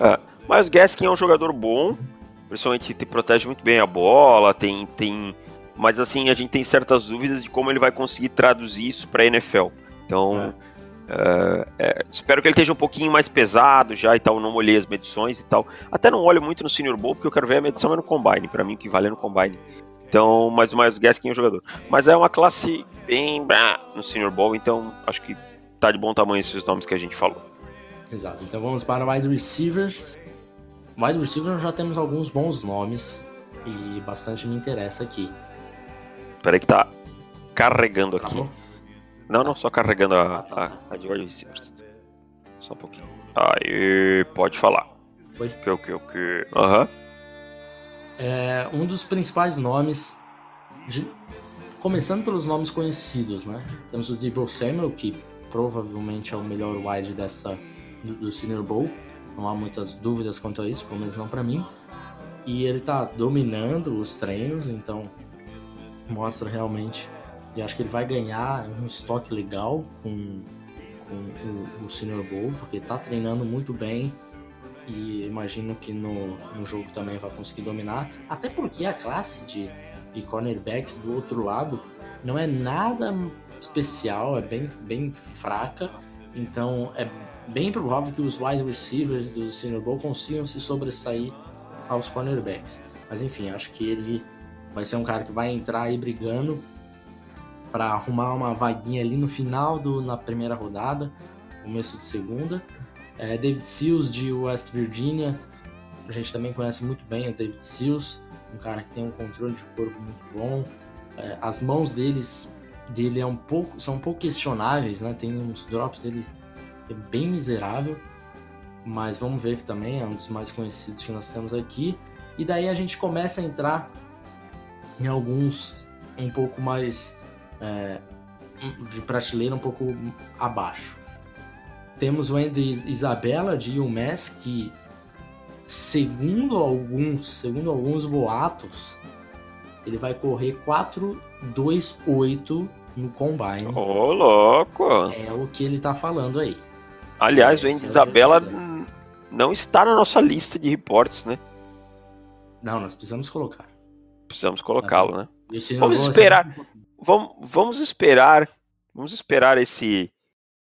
B: É, mas Gaskin é um jogador bom, principalmente te protege muito bem a bola, tem, tem, mas assim a gente tem certas dúvidas de como ele vai conseguir traduzir isso para NFL. Então, é. É, espero que ele esteja um pouquinho mais pesado já e tal. Não olhei as medições e tal. Até não olho muito no Senior Bowl porque eu quero ver a medição é no Combine. Para mim, o que vale é no Combine. Então, mais mais Gaskin é o jogador. Mas é uma classe bem no Senior Bowl, então acho que tá de bom tamanho esses nomes que a gente falou.
A: Exato. Então vamos para wide receivers. Wide receiver já temos alguns bons nomes e bastante me interessa aqui.
B: Peraí que tá carregando aqui. Não, não, só carregando a, ah, tá. a, a de wide receivers. Só um pouquinho. Aí, pode falar.
A: Foi?
B: Que, o que, o que? Aham. Uhum.
A: É, um dos principais nomes, de... começando pelos nomes conhecidos, né? Temos o Debo Samuel, que provavelmente é o melhor wide dessa do, do Senior Bowl. Não há muitas dúvidas quanto a isso, pelo menos não para mim. E ele tá dominando os treinos, então mostra realmente. E acho que ele vai ganhar um estoque legal com, com o, o Senior Bowl, porque tá treinando muito bem. E imagino que no, no jogo também vai conseguir dominar. Até porque a classe de, de cornerbacks do outro lado não é nada especial, é bem, bem fraca. Então é bem provável que os wide receivers do Senior Bowl consigam se sobressair aos cornerbacks. Mas enfim, acho que ele vai ser um cara que vai entrar aí brigando para arrumar uma vaguinha ali no final do na primeira rodada, começo de segunda. É, David Seals de West Virginia, a gente também conhece muito bem o David Seals, um cara que tem um controle de corpo muito bom. É, as mãos deles dele é um pouco, são um pouco questionáveis, né? Tem uns drops dele é bem miserável. mas vamos ver que também é um dos mais conhecidos que nós temos aqui. E daí a gente começa a entrar em alguns um pouco mais é, de prateleira um pouco abaixo. Temos o Andy Isabella de UMass que segundo alguns, segundo alguns boatos, ele vai correr 428 no combine.
B: Ô, oh, louco!
A: É o que ele tá falando aí.
B: Aliás, o Andy Isabella não está na nossa lista de reportes, né?
A: Não, nós precisamos colocar.
B: Precisamos colocá-lo, tá né? Vamos esperar. Vamos, vamos esperar. Vamos esperar esse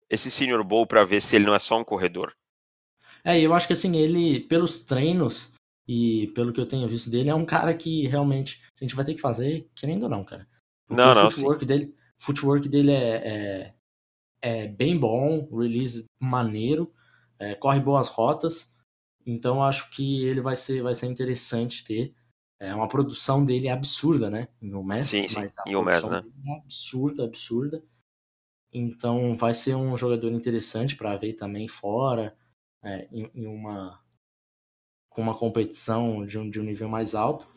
B: esse Senior Bowl para ver se ele não é só um corredor.
A: É, eu acho que assim, ele, pelos treinos e pelo que eu tenho visto dele, é um cara que realmente a gente vai ter que fazer, querendo ou não, cara.
B: Porque não,
A: não. O footwork sim. dele, footwork dele é, é, é, bem bom, release maneiro, é, corre boas rotas. Então acho que ele vai ser, vai ser interessante ter. É uma produção dele absurda, né? Em o Messi,
B: sim, sim.
A: mas a
B: em produção
A: né? é absurda, absurda. Então vai ser um jogador interessante para ver também fora, é, em, em, uma com uma competição de um, de um nível mais alto.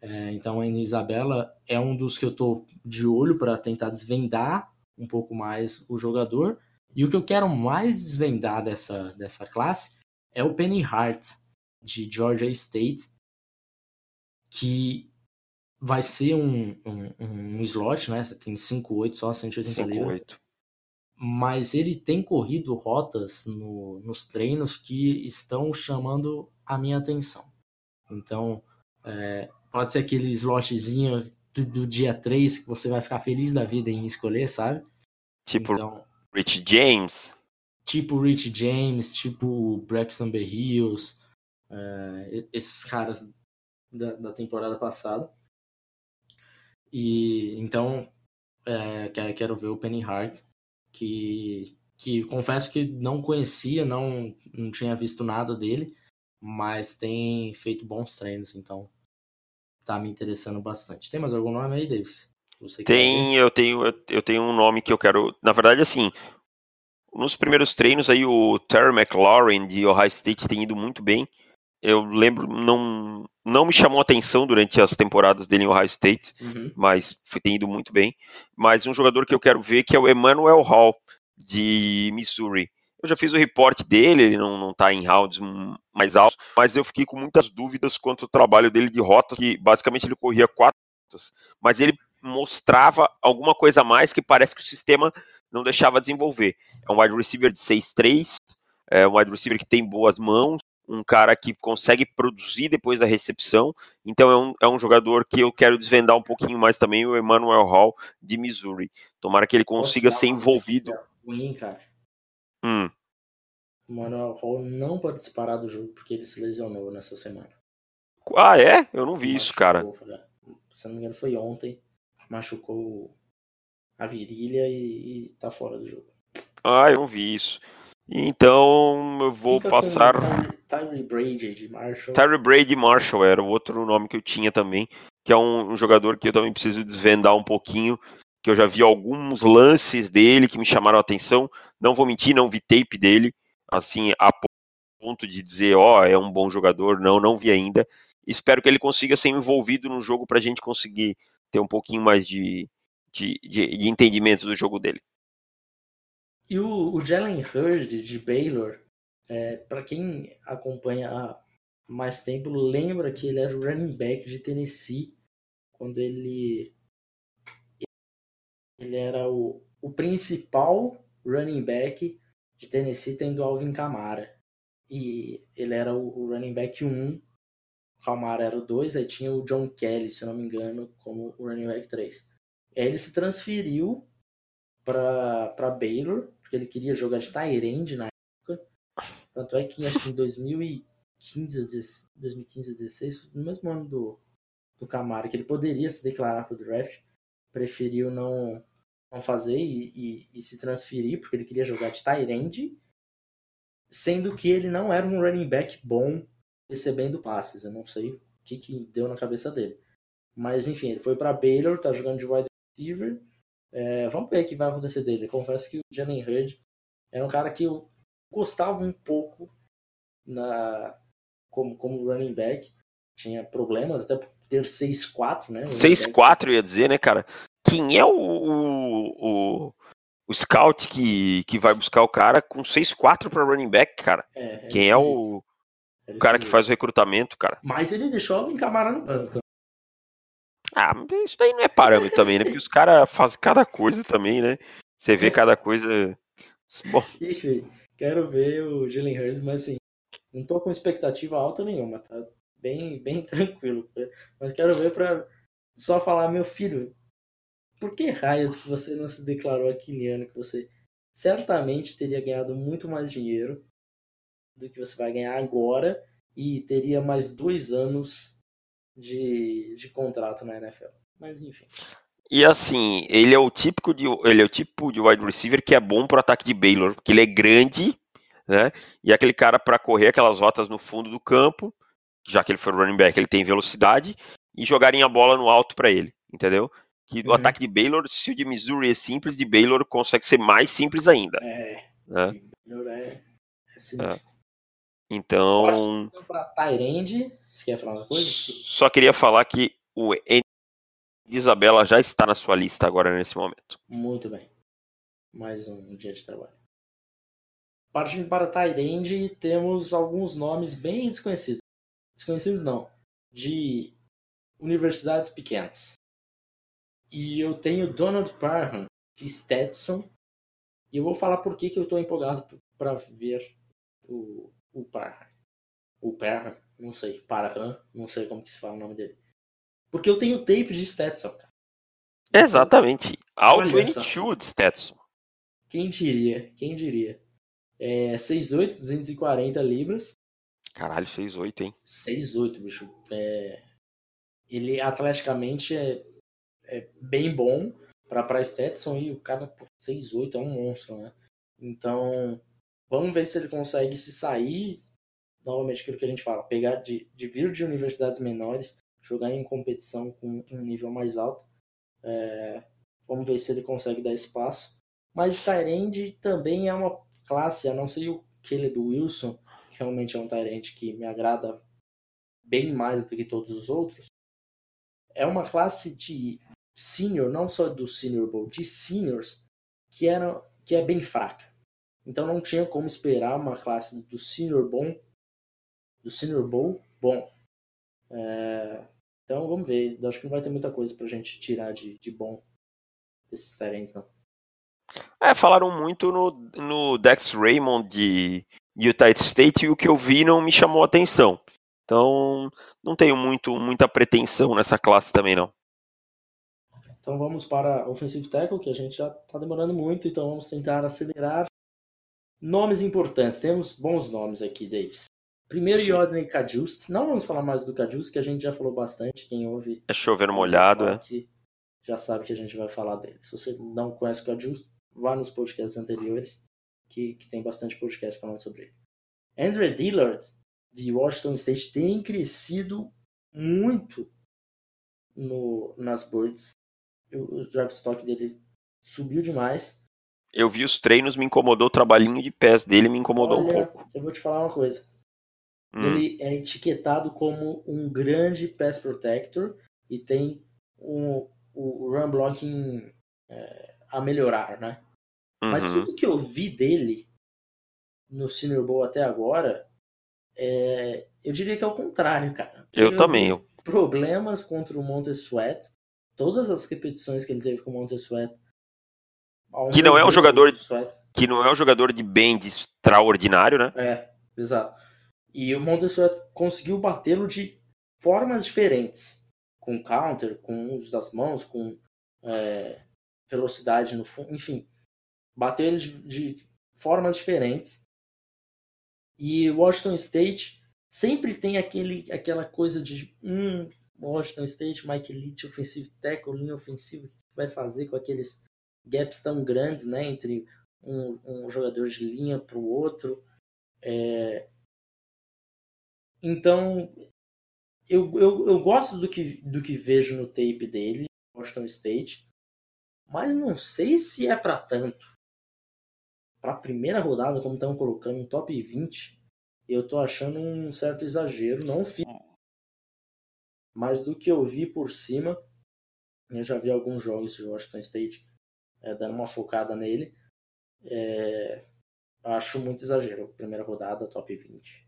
A: É, então a Isabela é um dos que eu tô de olho para tentar desvendar um pouco mais o jogador. E o que eu quero mais desvendar dessa, dessa classe é o Penny Hart, de Georgia State, que vai ser um, um, um slot, né? Você tem 5,8 só, 180 5, libras. 8. Mas ele tem corrido rotas no, nos treinos que estão chamando a minha atenção. Então, é, pode ser aquele slotzinho do, do, dia 3 que você vai ficar feliz da vida em escolher, sabe?
B: Tipo então, Rich James.
A: Tipo Rich James, tipo Braxton Berrios, é, esses caras da, da temporada passada. E então é, quero ver o Penny Hart, que, que confesso que não conhecia, não, não tinha visto nada dele, mas tem feito bons treinos, então tá me interessando bastante. Tem mais algum nome aí, Davis?
B: Tem, eu tenho, eu tenho um nome que eu quero. Na verdade, assim, nos primeiros treinos aí o Terry McLaurin de Ohio State tem ido muito bem eu lembro, não, não me chamou atenção durante as temporadas dele em Ohio State, uhum. mas foi, tem ido muito bem. Mas um jogador que eu quero ver que é o Emmanuel Hall, de Missouri. Eu já fiz o reporte dele, ele não, não tá em rounds mais altos, mas eu fiquei com muitas dúvidas quanto ao trabalho dele de rota, que basicamente ele corria quatro rotas, mas ele mostrava alguma coisa a mais que parece que o sistema não deixava desenvolver. É um wide receiver de 6'3", é um wide receiver que tem boas mãos, um cara que consegue produzir depois da recepção. Então é um, é um jogador que eu quero desvendar um pouquinho mais também, o Emmanuel Hall de Missouri. Tomara que ele consiga ser envolvido.
A: Ruim, cara.
B: Hum.
A: O Emmanuel Hall não pode disparar do jogo porque ele se lesionou nessa semana.
B: Ah, é? Eu não vi Machucou, isso, cara.
A: Se não me engano, foi ontem. Machucou a virilha e, e tá fora do jogo.
B: Ah, eu não vi isso. Então eu vou Fica passar.
A: Tyree Brady de Marshall.
B: Tyree Brady Marshall era o outro nome que eu tinha também, que é um, um, jogador que eu também preciso desvendar um pouquinho, que eu já vi alguns lances dele que me chamaram a atenção. Não vou mentir, não vi tape dele, assim, a ponto de dizer, ó, oh, é um bom jogador. Não, não vi ainda. Espero que ele consiga ser envolvido no jogo para a gente conseguir ter um pouquinho mais de, de, de, de entendimento do jogo dele.
A: E o, o Jalen Hurd de Baylor, é, para quem acompanha há mais tempo, lembra que ele era o running back de Tennessee quando ele ele era o, o principal running back de Tennessee tendo Alvin Kamara. E ele era o, o running back 1, o Kamara era o 2, aí tinha o John Kelly, se não me engano, como o running back 3. Aí ele se transferiu para Baylor, porque ele queria jogar de Tyrande na época. Tanto é que acho que em 2015 2015 ou 2016, no mesmo ano do, do Camaro, que ele poderia se declarar para o draft, preferiu não, não fazer e, e, e, se transferir, porque ele queria jogar de Tyrande, sendo que ele não era um running back bom recebendo passes. Eu não sei o que, que deu na cabeça dele. Mas enfim, ele foi para Baylor, tá jogando de wide receiver é, vamos ver o que vai acontecer dele. Eu confesso que o Jalen Hurd era um cara que eu gostava um pouco na, como, como running back. Tinha problemas até por ter 6-4, né?
B: 6-4, ia dizer, né, cara? Quem é o, o, o, o, scout que, que vai buscar o cara com 6-4 para running back, cara? É, é Quem é o, o cara que faz o recrutamento, cara?
A: Mas ele deixou o Camara no banco.
B: Ah, isso daí não é parâmetro também, né? Porque os caras fazem cada coisa também, né? Você vê cada coisa.
A: Bom. Ixi, quero ver o Jalen Hurts, mas assim, não tô com expectativa alta nenhuma, tá? Bem, bem (laughs) tranquilo. Mas quero ver pra só falar, meu filho, por que raios que você não se declarou aquele ano que você certamente teria ganhado muito mais dinheiro do que você vai ganhar agora e teria mais dois anos de, de contrato na NFL. Mas enfim.
B: E assim, ele é o típico de ele é o tipo de wide receiver que é bom pro ataque de Baylor, porque ele é grande, né? E é aquele cara para correr aquelas rotas no fundo do campo, já que ele foi running back, ele tem velocidade e jogarem a bola no alto para ele, entendeu? Que uhum. o ataque de Baylor, se o de Missouri é simples, de Baylor consegue ser mais simples ainda.
A: É. Né? Baylor é, é
B: É. Então.
A: Para Tyrande, você quer falar uma coisa?
B: Só queria falar que o Isabela já está na sua lista agora nesse momento.
A: Muito bem. Mais um dia de trabalho. Partindo para Tyrande, temos alguns nomes bem desconhecidos. Desconhecidos não. De universidades pequenas. E eu tenho Donald Parham de Stetson. E eu vou falar por que, que eu estou empolgado para ver o, o Parham. O Parham, não sei. Parham, não sei como que se fala o nome dele. Porque eu tenho tape de Stetson, cara.
B: Exatamente. Alto N2 de Stetson.
A: Quem diria? Quem diria? É 6'8", 240 libras.
B: Caralho, 6'8", hein?
A: 6'8", bicho. É... Ele atleticamente é é bem bom para Stetson e o cara por 6'8 é um monstro, né? Então, vamos ver se ele consegue se sair, novamente aquilo que a gente fala, pegar de, de vir de universidades menores, jogar em competição com um nível mais alto. É, vamos ver se ele consegue dar espaço. Mas Tyrande também é uma classe, a não ser o Caleb Wilson, que realmente é um Tyrande que me agrada bem mais do que todos os outros. É uma classe de senior, não só do Senior Bowl, de seniors, que, era, que é bem fraca. Então não tinha como esperar uma classe do Senior bom, do Senior Bowl bom. É, então vamos ver. Eu acho que não vai ter muita coisa pra gente tirar de, de bom desses terrenos, não.
B: É, falaram muito no, no Dex Raymond de Utah State e o que eu vi não me chamou a atenção. Então, não tenho muito, muita pretensão nessa classe também, não.
A: Então vamos para Offensive Tackle, que a gente já está demorando muito, então vamos tentar acelerar. Nomes importantes, temos bons nomes aqui, Davis. Primeiro, Yodney Kajust. Não vamos falar mais do Kajust, que a gente já falou bastante. Quem ouve.
B: É chover molhado, é.
A: Já sabe que a gente vai falar dele. Se você não conhece o Kajust, vá nos podcasts anteriores, que, que tem bastante podcast falando sobre ele. Andrew Dillard, de Washington State, tem crescido muito no, nas Birds o draft stock dele subiu demais.
B: Eu vi os treinos, me incomodou o trabalhinho de pés dele, me incomodou Olha, um pouco.
A: Eu vou te falar uma coisa. Hum. Ele é etiquetado como um grande pass protector e tem um, o run blocking é, a melhorar, né? Uhum. Mas tudo que eu vi dele no Senior Bowl até agora, é, eu diria que é o contrário, cara.
B: Eu, eu também.
A: Problemas contra o Montes Sweat todas as repetições que ele teve com o Montesuet.
B: Que não é um jogador que não é um jogador de bem de extraordinário, né?
A: É, exato. E o Montesuet conseguiu batê-lo de formas diferentes, com counter, com uso das mãos, com é, velocidade no fundo, enfim, bateu ele de, de formas diferentes. E Washington State sempre tem aquele, aquela coisa de hum, Washington State, Mike Leach, ofensivo tackle, linha ofensiva, o que vai fazer com aqueles gaps tão grandes, né, entre um, um jogador de linha para o outro. É... Então, eu, eu, eu gosto do que, do que vejo no tape dele, Washington State, mas não sei se é para tanto. Para a primeira rodada, como estão colocando, um top 20, eu tô achando um certo exagero. Não fiz, mas do que eu vi por cima, eu já vi alguns jogos de Washington State é, dando uma focada nele. É, acho muito exagero. Primeira rodada, top 20.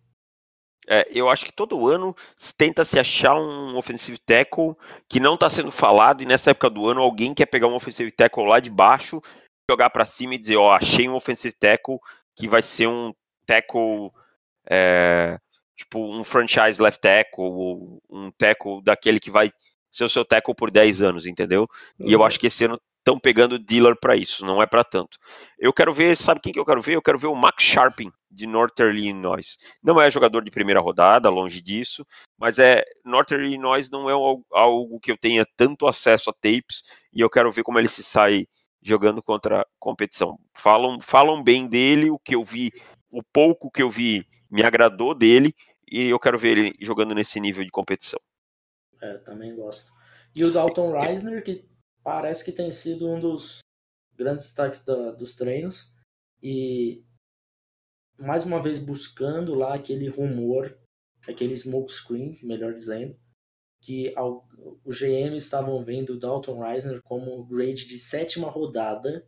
B: É, eu acho que todo ano tenta se achar um offensive tackle que não está sendo falado, e nessa época do ano alguém quer pegar um offensive tackle lá de baixo, jogar para cima e dizer: Ó, oh, achei um offensive tackle que vai ser um tackle, é, tipo um franchise left tackle, ou um tackle daquele que vai ser o seu tackle por 10 anos, entendeu? Uhum. E eu uhum. acho que esse ano estão pegando dealer para isso, não é para tanto. Eu quero ver, sabe quem que eu quero ver? Eu quero ver o Max Sharping de Northern Illinois. Não é jogador de primeira rodada, longe disso, mas é Northern Illinois não é algo que eu tenha tanto acesso a tapes e eu quero ver como ele se sai jogando contra a competição. Falam, falam bem dele, o que eu vi, o pouco que eu vi me agradou dele e eu quero ver ele jogando nesse nível de competição.
A: É, também gosto. E o Dalton Reisner, que parece que tem sido um dos grandes destaques da, dos treinos e mais uma vez buscando lá aquele rumor, aquele smoke screen, melhor dizendo, que os GM estavam vendo o Dalton Reisner como grade de sétima rodada.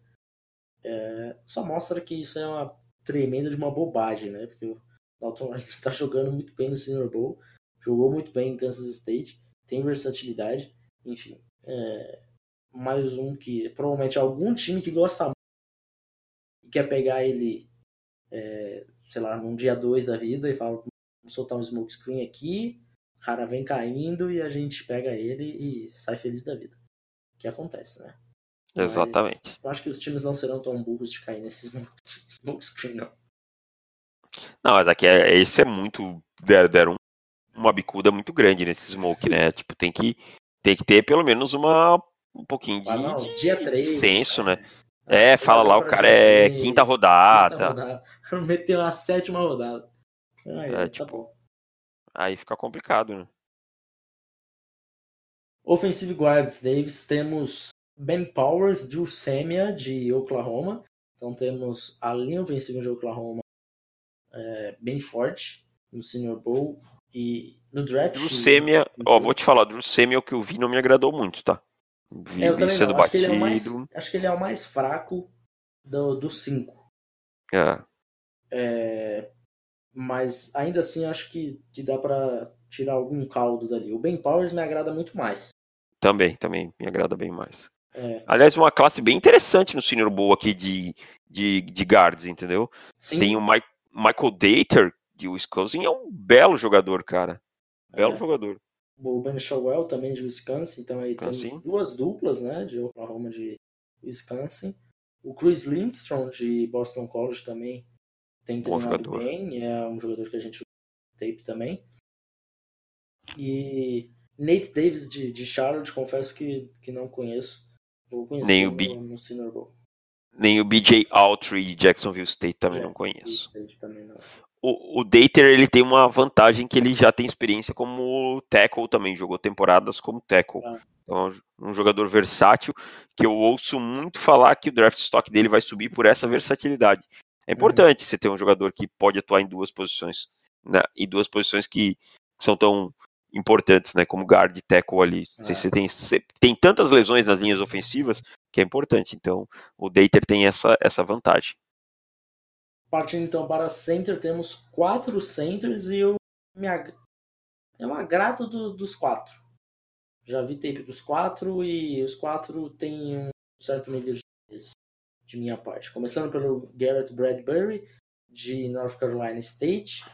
A: É, só mostra que isso é uma tremenda de uma bobagem, né? Porque o Dalton Reisner está (laughs) jogando muito bem no Senior Bowl, jogou muito bem em Kansas State, tem versatilidade, enfim. É, mais um que provavelmente algum time que gosta muito e quer pegar ele, é, sei lá, num dia 2 da vida e fala, vamos soltar um smoke screen aqui, o cara vem caindo e a gente pega ele e sai feliz da vida. Que acontece, né?
B: Exatamente.
A: Mas eu acho que os times não serão tão burros de cair nesse (laughs) smoke screen, não.
B: Não, mas aqui é, esse é muito. Deram, deram uma bicuda muito grande nesse smoke, né? (laughs) Tipo, tem que, tem que ter pelo menos uma um pouquinho de,
A: não, dia 3,
B: senso, né? É, fala lá, o cara é quinta rodada. Quinta rodada. (laughs)
A: Meteu a sétima rodada.
B: Aí, é, tá tipo, bom. Aí fica complicado, né?
A: Offensive Guards, Davis, temos Ben Powers, Drew Semia, de Oklahoma. Então temos a linha ofensiva de Oklahoma é, bem forte no Senior Bowl. E no draft.
B: Drew Semia, ó, vou te falar, Drew Semia, o que eu vi não me agradou muito, tá?
A: Vi, é, eu também sendo Acho que, é mais, acho que ele é o mais fraco dos do cinco.
B: É.
A: é. Mas ainda assim acho que, que dá para tirar algum caldo dali. O Ben Powers me agrada muito mais.
B: Também, também me agrada bem mais. É. Aliás, uma classe bem interessante no Senior Bowl aqui de, de, de guards, entendeu? Sim. Tem o Mike, Michael Dater de Wisconsin, é um belo jogador, cara. Belo é. jogador
A: o Ben Shawell também de Wisconsin, então aí temos duas duplas, né, de Oklahoma de Wisconsin. O Chris Lindstrom de Boston College também tem treinado bem, é um jogador que a gente tape também. E Nate Davis de, de Charlotte, confesso que, que não conheço. Vou conhecer
B: Nem o B... no, Senior Bowl. Nem o BJ Autry de Jacksonville State também não conheço.
A: Também não
B: o, o Dater ele tem uma vantagem que ele já tem experiência como tackle também, jogou temporadas como tackle. Ah. Então, é um jogador versátil que eu ouço muito falar que o draft stock dele vai subir por essa versatilidade. É importante uhum. você ter um jogador que pode atuar em duas posições, né, em duas posições que são tão importantes, né, como guard e tackle ali. É. Você, tem, você tem tantas lesões nas linhas ofensivas que é importante. Então, o Dater tem essa, essa vantagem.
A: Partindo então para center, temos quatro centers e eu me ag... agrado do, dos quatro. Já vi tape dos quatro e os quatro têm um certo nível de, de minha parte. Começando pelo Garrett Bradbury, de North Carolina State,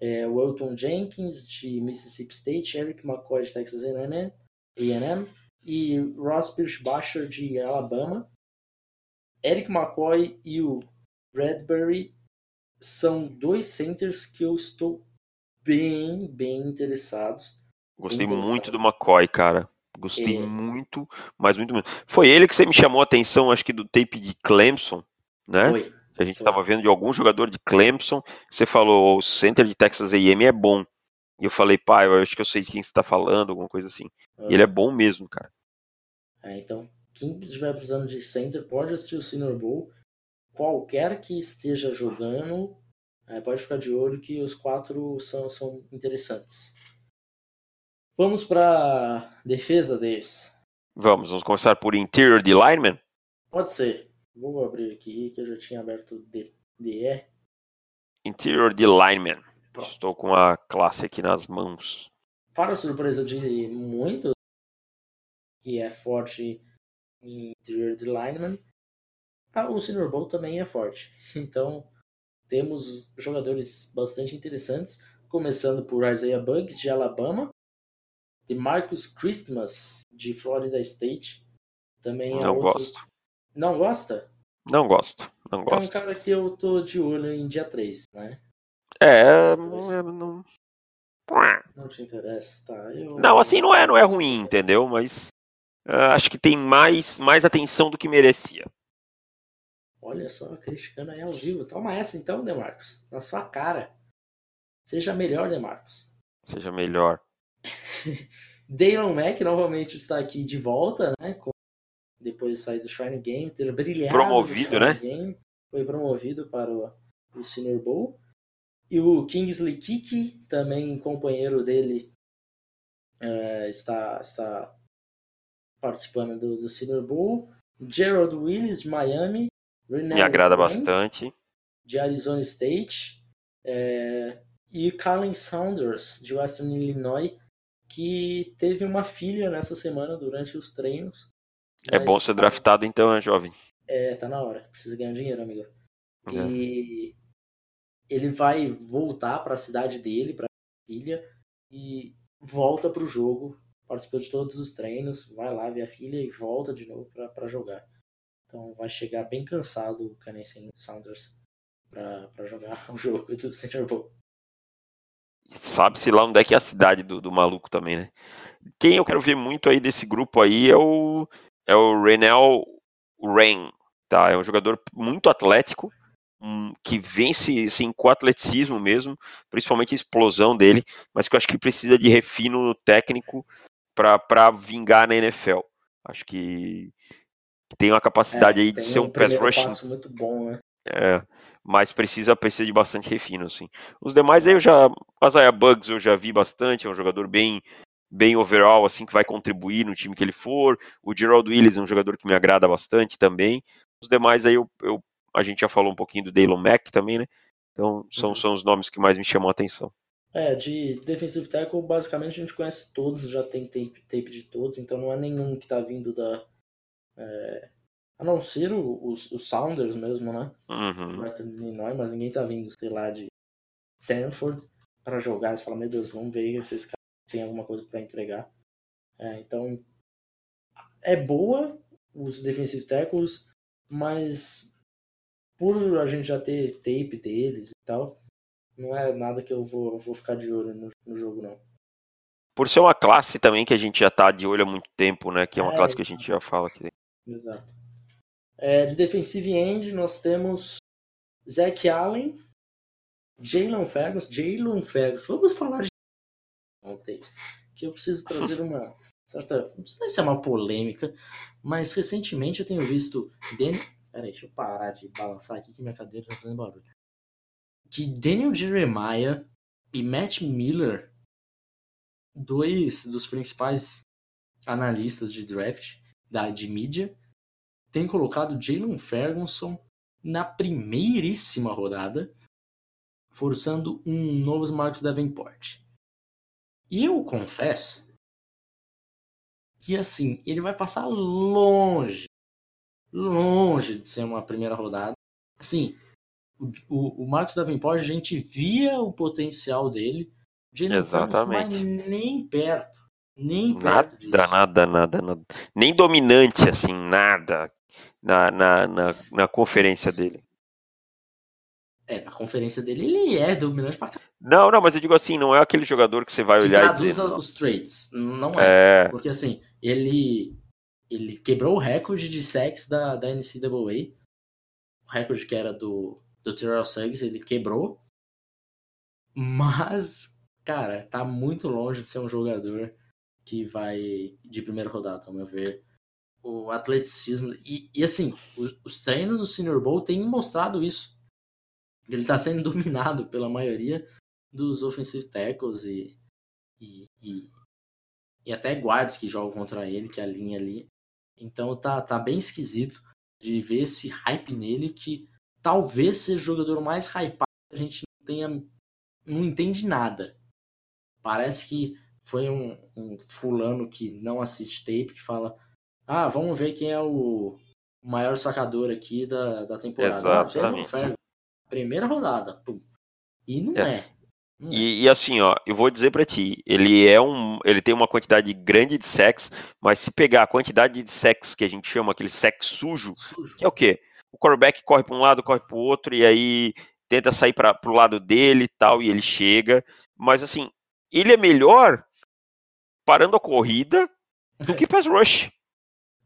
A: é, Welton Jenkins, de Mississippi State, Eric McCoy, de Texas A&M, e Ross Pierce de Alabama. Eric McCoy e o Bradbury são dois centers que eu estou bem, bem interessados.
B: Gostei muito do McCoy, cara. Gostei é... muito, mas muito, muito. Foi ele que você me chamou a atenção, acho que do tape de Clemson, né? Foi. Que a gente estava vendo de algum jogador de Clemson. Você falou, o center de Texas A&M é bom. E eu falei, pai, eu acho que eu sei de quem você está falando, alguma coisa assim. Uhum. E ele é bom mesmo, cara.
A: É, então, quem estiver precisando de center pode assistir o Senior Bowl qualquer que esteja jogando, É, pode ficar de olho que os quatro são, são interessantes. Vamos para defesa, Davis.
B: Vamos, vamos começar por interior de lineman?
A: Pode ser. Vou abrir aqui que eu já tinha aberto DE.
B: Interior de lineman. Pronto. Estou com a classe aqui nas mãos.
A: Para surpresa de muitos, que é forte em interior de lineman, ah, o Senior Bowl também é forte. (laughs) Então, temos jogadores bastante interessantes, começando por Isaiah Bugs, de Alabama, de Marcus Christmas, de Florida State. Também é
B: Não
A: outro...
B: gosto.
A: Não gosta?
B: Não gosto. Não gosto.
A: É um cara que eu tô de olho em dia 3, né?
B: É, não.
A: Não te interessa, tá? Eu...
B: Não, assim não é, não é ruim, entendeu? Mas uh, acho que tem mais, mais atenção do que merecia.
A: Olha só, criticando aí ao vivo. Toma essa então, Demarcos. Na sua cara. Seja melhor, Demarcos.
B: Seja melhor. (laughs)
A: Daylon Mack novamente está aqui de volta, né? Depois de sair do Shrine Game, ter brilhado.
B: Promovido, né?
A: Game, foi promovido para o, o Senior Bowl. E o Kingsley Kiki, também companheiro dele, uh, está, está participando do, do Senior Bowl. Gerald Willis, de Miami.
B: Me agrada bastante.
A: De Arizona State. É, e Colin Saunders, de Western Illinois, que teve uma filha nessa semana durante os treinos.
B: É bom ser draftado então, né, jovem?
A: É, tá na hora. Precisa ganhar dinheiro, amigo. É. E ele vai voltar para a cidade dele, para a filha, e volta para o jogo. Participou de todos os treinos, vai lá ver a filha e volta de novo para jogar. Então vai chegar bem cansado o Canadian Saunders para jogar (laughs) o jogo do Center Bowl.
B: Sabe-se lá onde é que é a cidade do, do maluco também, né? Quem eu quero ver muito aí desse grupo aí é o, é o Renel Rain, tá? É um jogador muito atlético, um, que vence assim, com atleticismo mesmo, principalmente a explosão dele, mas que eu acho que precisa de refino técnico para vingar na NFL. Acho que tem uma capacidade é, aí de ser um, um pass
A: muito bom, né?
B: É, mas precisa, precisa de bastante refino, assim. Os demais aí eu já, Isaiah Bugs eu já vi bastante, é um jogador bem bem overall, assim, que vai contribuir no time que ele for. O Gerald Willis é um jogador que me agrada bastante também. Os demais aí eu, eu a gente já falou um pouquinho do Daylon Mack também, né? Então são, uhum. são os nomes que mais me chamam a atenção.
A: É, de defensive tackle, basicamente a gente conhece todos, já tem tape, tape de todos, então não há nenhum que tá vindo da, é, a não ser os, os Sounders mesmo, né?
B: Uhum.
A: Illinois, mas ninguém tá vindo, sei lá, de Sanford para jogar. Você fala, meu Deus, vamos ver se esses caras têm alguma coisa para entregar. É, então, é boa os defensive tackles, mas por a gente já ter tape deles e tal, não é nada que eu vou, vou ficar de olho no, no jogo, não.
B: Por ser uma classe também que a gente já tá de olho há muito tempo, né? Que é uma é, classe que a gente já fala aqui.
A: Exato. É, de defensive end, nós temos Zach Allen, Jalen Ferguson. Jalen Ferguson. Vamos falar de que eu preciso trazer uma certa. Não sei se é uma polêmica, mas recentemente eu tenho visto. Den... Peraí, deixa eu parar de balançar aqui que minha cadeira tá fazendo barulho. Que Daniel Jeremiah e Matt Miller, dois dos principais analistas de draft da, de mídia, tem colocado Jalen Ferguson na primeiríssima rodada, forçando um novo Marcos Davenport. E eu confesso que assim, ele vai passar longe, longe de ser uma primeira rodada. Assim, o, o Marcos Davenport, a gente via o potencial dele. Jalen Exatamente. Ferguson, nem perto. Nem perto
B: nada, disso. nada, nada, nada. Nem dominante, assim, nada na, na, na, na conferência dele.
A: É, na conferência dele ele é dominante pra caramba.
B: Não, não, mas eu digo assim, não é aquele jogador que você vai que olhar
A: traduz e dizer... os traits, não é. é. Porque assim, ele ele quebrou o recorde de sacks da, da NCAA. O recorde que era do, do Terrell Suggs, ele quebrou. Mas, cara, tá muito longe de ser um jogador que vai de primeira rodada, ao meu ver o atleticismo. E, e assim, os, os, treinos do Senior Bowl têm mostrado isso. ele está sendo (laughs) dominado pela maioria dos offensive tackles e, e, e, e, até guards que jogam contra ele, que é a linha ali. Então tá, tá bem esquisito de ver esse hype nele que talvez seja o jogador mais hypado que a gente não tenha não entende nada. Parece que foi um, um fulano que não assiste tape que fala ah, vamos ver quem é o maior sacador aqui da, da temporada.
B: Exatamente.
A: Primeira rodada. Pum. E não é. é.
B: Não e, é. e, assim, ó, eu vou dizer para ti, ele é um, ele tem uma quantidade grande de sex, mas se pegar a quantidade de sex que a gente chama aquele sex sujo, sujo. que é o quê? O quarterback corre para um lado, corre para o outro e aí tenta sair para o lado dele e tal e ele chega, mas assim, ele é melhor parando a corrida do que pass rush,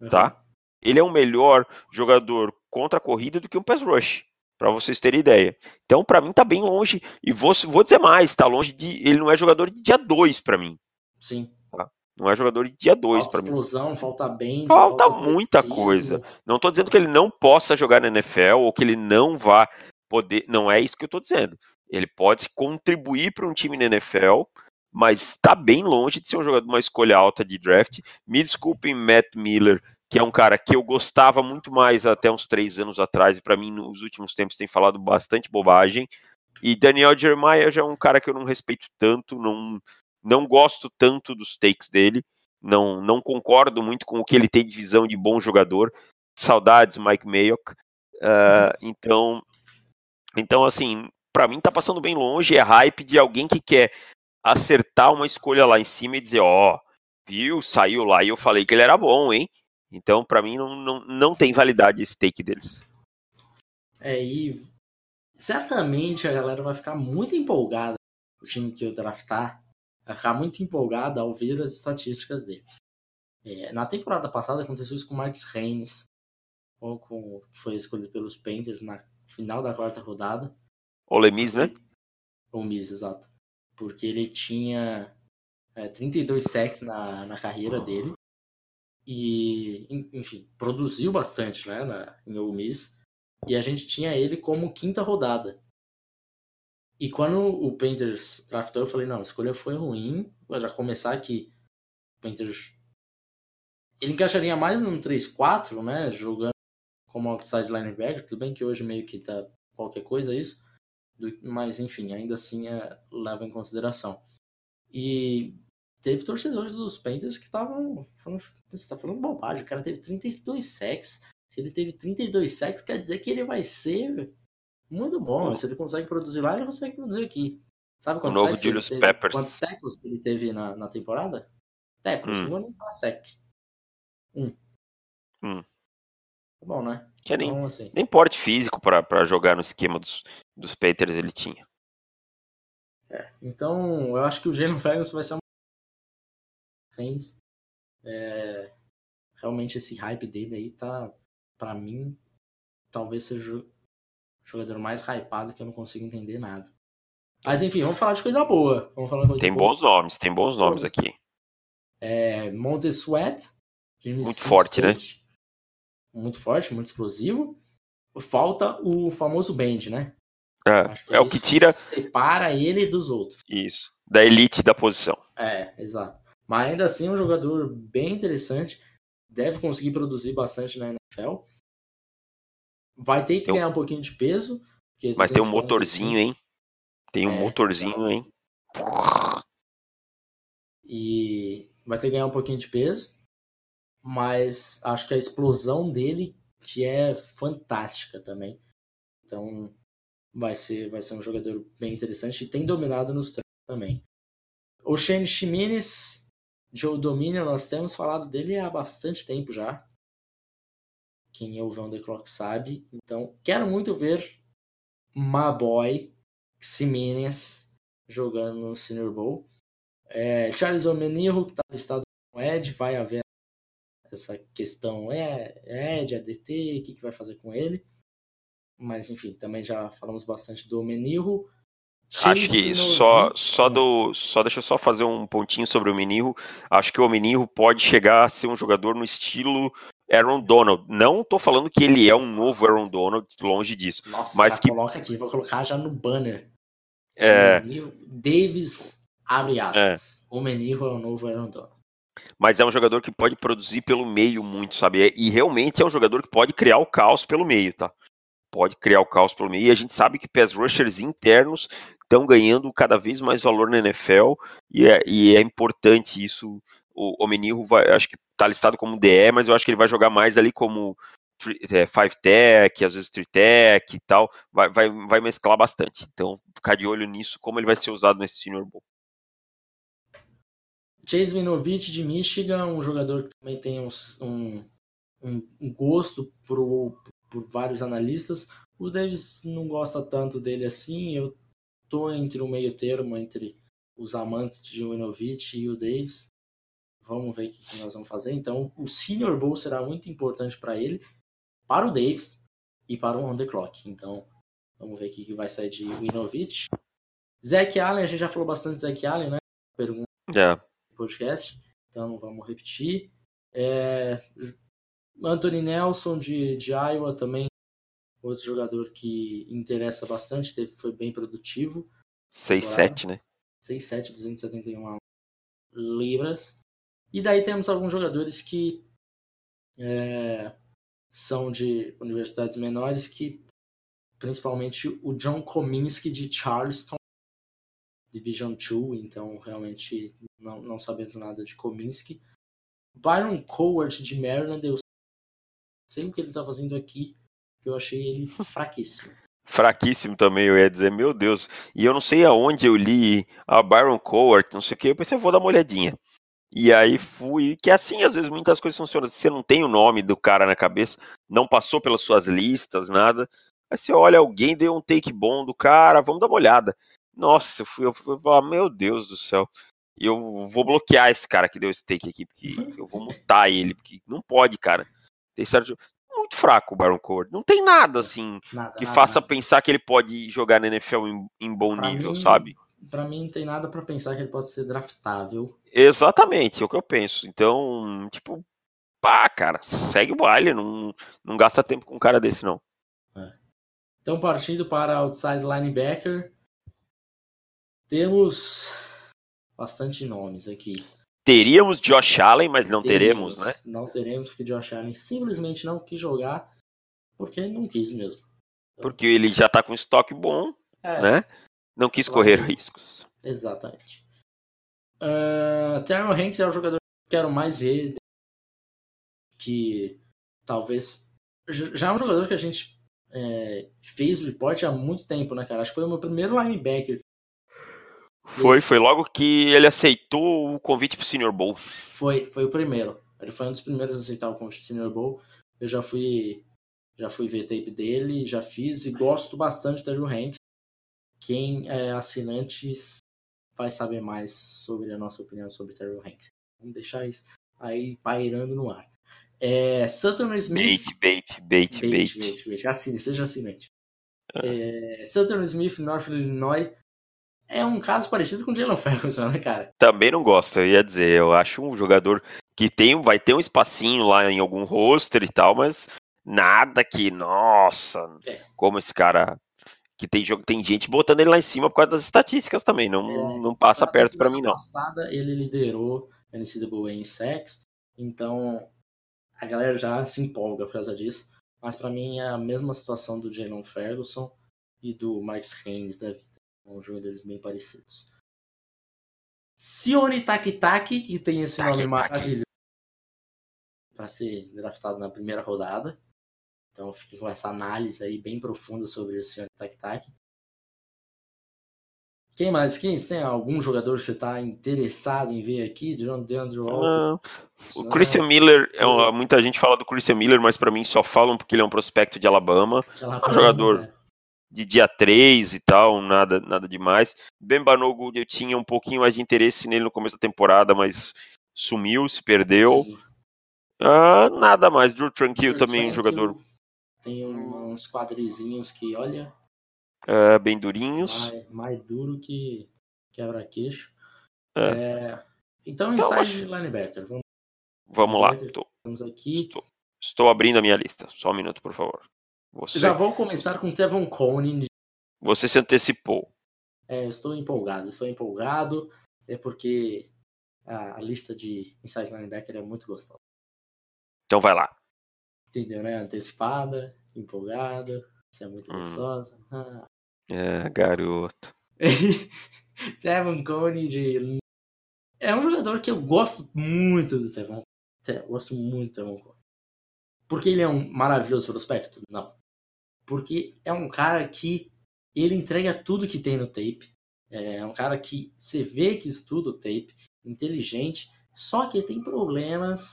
B: tá? Ele é um melhor jogador contra a corrida do que um pass rush para vocês terem ideia. Então, para mim, tá bem longe. E vou, vou dizer mais, tá longe de. Ele não é jogador de dia 2 para mim.
A: Sim.
B: Tá? Não é jogador de dia 2 para mim.
A: explosão, falta bem.
B: Falta, falta muita coisa. Não tô dizendo que ele não possa jogar na NFL ou que ele não vá poder. Não é isso que eu tô dizendo. Ele pode contribuir para um time na NFL, mas está bem longe de ser um jogador uma escolha alta de draft. Me desculpem, Matt Miller que é um cara que eu gostava muito mais até uns três anos atrás, e para mim nos últimos tempos tem falado bastante bobagem. E Daniel Jeremiah já é um cara que eu não respeito tanto, não, não gosto tanto dos takes dele, não, não concordo muito com o que ele tem de visão de bom jogador. Saudades, Mike Mayock. Uh, então, então, assim, para mim tá passando bem longe, é hype de alguém que quer acertar uma escolha lá em cima e dizer, ó, oh, viu, saiu lá e eu falei que ele era bom, hein? Então, para mim, não, não, não tem validade esse take deles.
A: É, e certamente a galera vai ficar muito empolgada, o time que eu draftar, vai ficar muito empolgada ao ver as estatísticas dele. É, na temporada passada aconteceu isso com o Marcus Reines, com, com, que foi escolhido pelos Panthers na final da quarta rodada.
B: O Lemis, né?
A: O Lemis, exato. Porque ele tinha é, 32 sacks na, na carreira dele e, enfim, produziu bastante né, na, em Ole Miss. E a gente tinha ele como quinta rodada. E quando o Panthers draftou, eu falei, não, a escolha foi ruim. Vou já começar aqui. O Panthers... Ele encaixaria mais no 3-4, né, jogando como outside linebacker. Tudo bem que hoje meio que tá qualquer coisa isso. Mas, enfim, ainda assim é, leva em consideração. E teve torcedores dos Panthers que estavam falando, você tá falando bobagem, o cara teve 32 sacks. Se ele teve 32 sacks, quer dizer que ele vai ser muito bom. Se ele consegue produzir lá, ele consegue produzir aqui. Sabe quantos
B: novo Julius
A: teve,
B: Peppers.
A: Quantos ele teve na, na temporada? Tackles, hum. não vou nem falar sec. Um.
B: Hum.
A: Bom, né?
B: Que nem, então, assim. nem porte físico para jogar no esquema dos, dos Panthers ele tinha.
A: É, então eu acho que o Jalen Ferguson vai ser tênis. É, realmente esse hype dele aí tá, para mim, talvez seja o jogador mais hypado que eu não consigo entender nada. Mas enfim, vamos falar de coisa boa. Vamos falar coisa
B: tem
A: boa.
B: bons nomes, tem bons nomes aqui.
A: É, Monte Sweat.
B: Muito forte, né? State,
A: né? Muito forte, muito explosivo. Falta o famoso band, né?
B: É, é, é o que tira. Que
A: separa ele dos outros.
B: Isso. Da elite da posição.
A: É, exato. Mas ainda assim um jogador bem interessante. Deve conseguir produzir bastante na NFL. Vai ter que ganhar um pouquinho de peso.
B: Mas tem um motorzinho, hein? Tem um é, motorzinho, hein?
A: E vai ter que ganhar um pouquinho de peso. Mas acho que a explosão dele que é fantástica também. Então vai ser, vai ser um jogador bem interessante e tem dominado nos também. O Shane Chimines Joe Dominion, nós temos falado dele há bastante tempo já. Quem ouve On The Clock sabe. Então, quero muito ver Maboy Ximenez jogando no Senior Bowl. É, Charles Omenirro, que está listado com Ed, vai haver essa questão, é, é Ed, é DT, o que, que vai fazer com ele. Mas, enfim, também já falamos bastante do Omenirro.
B: Acho que só, só do. Só deixa eu só fazer um pontinho sobre o Menirro. Acho que o Menirro pode chegar a ser um jogador no estilo Aaron Donald. Não tô falando que ele é um novo Aaron Donald, longe disso.
A: Nossa,
B: mas que
A: coloca aqui, vou colocar já no banner.
B: é,
A: Davis abre aspas. O Menino é o novo Aaron Donald.
B: Mas é um jogador que pode produzir pelo meio muito, sabe? E realmente é um jogador que pode criar o caos pelo meio, tá? Pode criar o caos pelo meio. E a gente sabe que pass rushers internos estão ganhando cada vez mais valor na NFL e é, e é importante isso. O, o Menino vai, acho que tá listado como DE, mas eu acho que ele vai jogar mais ali como é, five tech, às vezes three tech e tal. Vai, vai, vai mesclar bastante. Então, ficar de olho nisso, como ele vai ser usado nesse Senior Bowl.
A: Chase Winovich de Michigan, um jogador que também tem um, um, um gosto pro, por vários analistas. O Davis não gosta tanto dele assim. Eu tô entre o meio termo entre os amantes de Winovich e o Davis. Vamos ver o que nós vamos fazer. Então, o Senior Bowl será muito importante para ele, para o Davis e para o On The Clock. Então, vamos ver o que vai sair de Winovich. Zach Allen, a gente já falou bastante de Zach Allen, né? Pergunta
B: É,
A: podcast, então vamos repetir. É, Anthony Nelson de, de Iowa também, outro jogador que interessa bastante, teve, foi bem produtivo.
B: 6-7, né?
A: 6'7", 271 libras. E daí temos alguns jogadores que é, são de universidades menores, que principalmente o John Kominski de Charleston, Division 2, então realmente não, não sabendo nada de Kominski. Byron Cowart de Maryland, eu sei o que ele está fazendo aqui, que eu achei ele (laughs) fraquíssimo.
B: Fraquíssimo também, eu ia dizer, meu Deus. E eu não sei aonde eu li a Byron Cowart, não sei o que, eu pensei, eu vou dar uma olhadinha. E aí fui, que assim, às vezes muitas coisas funcionam. Você não tem o nome do cara na cabeça, não passou pelas suas listas, nada. Aí você olha, alguém deu um take bom do cara, vamos dar uma olhada. Nossa, eu fui, eu fui falar, meu Deus do céu. Eu vou bloquear esse cara que deu esse take aqui, porque eu vou mutar ele, porque não pode, cara. Tem certo. Muito fraco o Byron Coward. Não tem nada assim
A: Nada,
B: que
A: nada,
B: faça
A: nada.
B: pensar que ele pode jogar na NFL em, em bom
A: Pra
B: nível,
A: mim-
B: sabe?
A: Pra mim não tem nada pra pensar que ele pode ser draftável.
B: Exatamente, é o que eu penso. Então, tipo, pá, cara, segue o baile, não, não gasta tempo com um cara desse, não.
A: Então, partindo para outside linebacker, temos bastante nomes aqui.
B: Teríamos Josh Allen, mas não teremos, né?
A: Não teremos, porque Josh Allen simplesmente não quis jogar porque não quis mesmo.
B: Porque ele já tá com estoque bom,
A: É,
B: né? Não quis correr riscos.
A: exatamente. Uh, Terrell Hanks é o jogador que eu quero mais ver. Que talvez. Já já é um jogador que a gente é, fez o report há muito tempo, né, cara? Acho que foi o meu primeiro linebacker.
B: Foi,
A: Esse-
B: foi logo que ele aceitou o convite pro Senior Bowl.
A: Foi, foi o primeiro. Ele foi um dos primeiros a aceitar o convite do Senior Bowl. Eu já fui, já fui ver tape dele, já fiz e gosto bastante do Terrell Hanks. Quem é assinante vai saber mais sobre a nossa opinião sobre Terrell Hanks. Vamos deixar isso aí pairando no ar. É, Sutton Smith.
B: Bait, bait, bait,
A: Bait,
B: bait.
A: bait, bait. Assine, seja assinante. É, Sutton Smith, North Illinois. É um caso parecido com o Jalen Ferguson, né, cara?
B: Também não gosto, eu ia dizer. Eu acho um jogador que tem, vai ter um espacinho lá em algum roster e tal, mas nada que, nossa,
A: É.
B: como esse cara. Que tem, jogo- tem gente botando ele lá em cima por causa das estatísticas também. Não,
A: É.
B: não passa
A: Na
B: perto pra
A: temporada
B: mim, não.
A: passada ele liderou a NCAA em sacks, então a galera já se empolga por causa disso. Mas pra mim é a mesma situação do Jalen Ferguson e do Marcus Haynes da vida. São jogadores bem parecidos. Sione Takitaki, que tem esse nome
B: Taki-taki.
A: maravilhoso para ser draftado na primeira rodada. Então fique com essa análise aí bem profunda sobre o Sione Takitaki. Quem mais? Quem tem algum jogador que você está interessado em ver aqui? John DeAndre Walker?
B: Ah, o Christian Miller, é muita gente fala do Christian Miller, mas pra mim só falam porque ele é um prospecto de Alabama.
A: Aquela
B: um jogador.
A: né?
B: De dia 3 e tal, nada, nada demais. Ben Banogo, eu tinha um pouquinho mais de interesse nele no começo da temporada, mas sumiu, se perdeu.
A: Sim.
B: Ah, nada mais. Drew Tranquil
A: Drew
B: também, um
A: Tranquil
B: jogador
A: Tem um- uns quadrizinhos que, olha,
B: ah, bem durinhos.
A: mais, mais duro que quebra-queixo.
B: É.
A: É, Então,
B: Então,
A: inside
B: acho-
A: linebacker. Vamos
B: Vamos lá.
A: linebacker.
B: Tô,
A: Estamos aqui.
B: tô- Estou abrindo a minha lista. Só um minuto, por favor.
A: Você... Já vou começar com Tevon Conan.
B: Você se antecipou.
A: É, estou empolgado, estou empolgado. É porque a, a lista de inside linebacker é muito gostosa.
B: Então vai lá.
A: Entendeu, né? Antecipada, empolgado. Isso é muito hum. gostosa. Ah.
B: É, garoto. (laughs)
A: Tevon Coney de. É um jogador que eu gosto muito do Tevon. Eu gosto muito do Tevon Coney. Porque ele é um maravilhoso prospecto? Não. Porque é um cara que ele entrega tudo que tem no tape. É um cara que você vê que estuda o tape, inteligente, só que tem problemas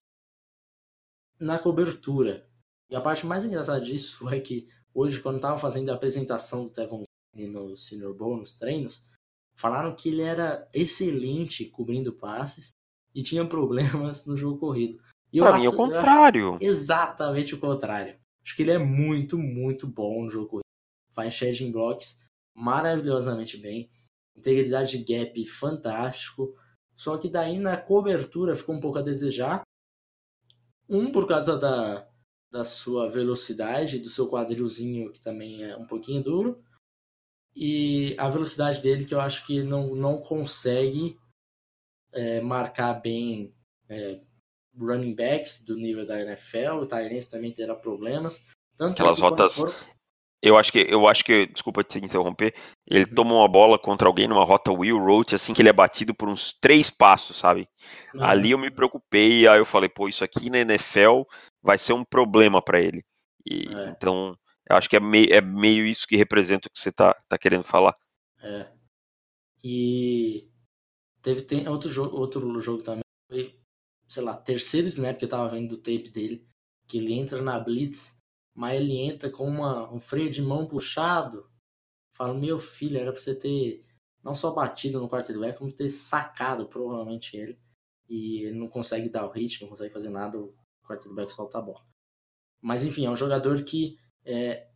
A: na cobertura. E a parte mais engraçada disso (laughs) é que hoje, quando estava fazendo a apresentação do Tevon no Senior Bowl, nos treinos, falaram que ele era excelente cobrindo passes e tinha problemas no jogo corrido.
B: E pra mim é o contrário.
A: Exatamente o contrário. Acho que ele é muito, muito bom no jogo corrido. Faz shedding blocks maravilhosamente bem. Integridade de gap fantástico. Só que daí na cobertura ficou um pouco a desejar. Um por causa da, da sua velocidade, do seu quadrilzinho que também é um pouquinho duro. E a velocidade dele que eu acho que não, não consegue é, marcar bem é, running backs do nível da NFL, o Tyrants também terá problemas.
B: Tanto Aquelas rotas. For... Eu acho que, eu acho que, desculpa te interromper, ele uhum. toma uma bola contra alguém numa rota Will Roach, assim que ele é batido por uns três passos, sabe? Uhum. Ali eu me preocupei, aí eu falei, pô, isso aqui na NFL vai ser um problema para ele. E, é. Então, eu acho que é meio, é meio isso que representa o que você tá, tá querendo falar.
A: É. E teve tem outro jogo, outro jogo também, foi sei lá, terceiro snap que eu tava vendo do tape dele, que ele entra na blitz, mas ele entra com uma, um freio de mão puxado. Falo, meu filho, era pra você ter não só batido no quarterback, como ter sacado provavelmente ele. E ele não consegue dar o hit, não consegue fazer nada, o quarterback solta a bola. Mas enfim, é um jogador que é,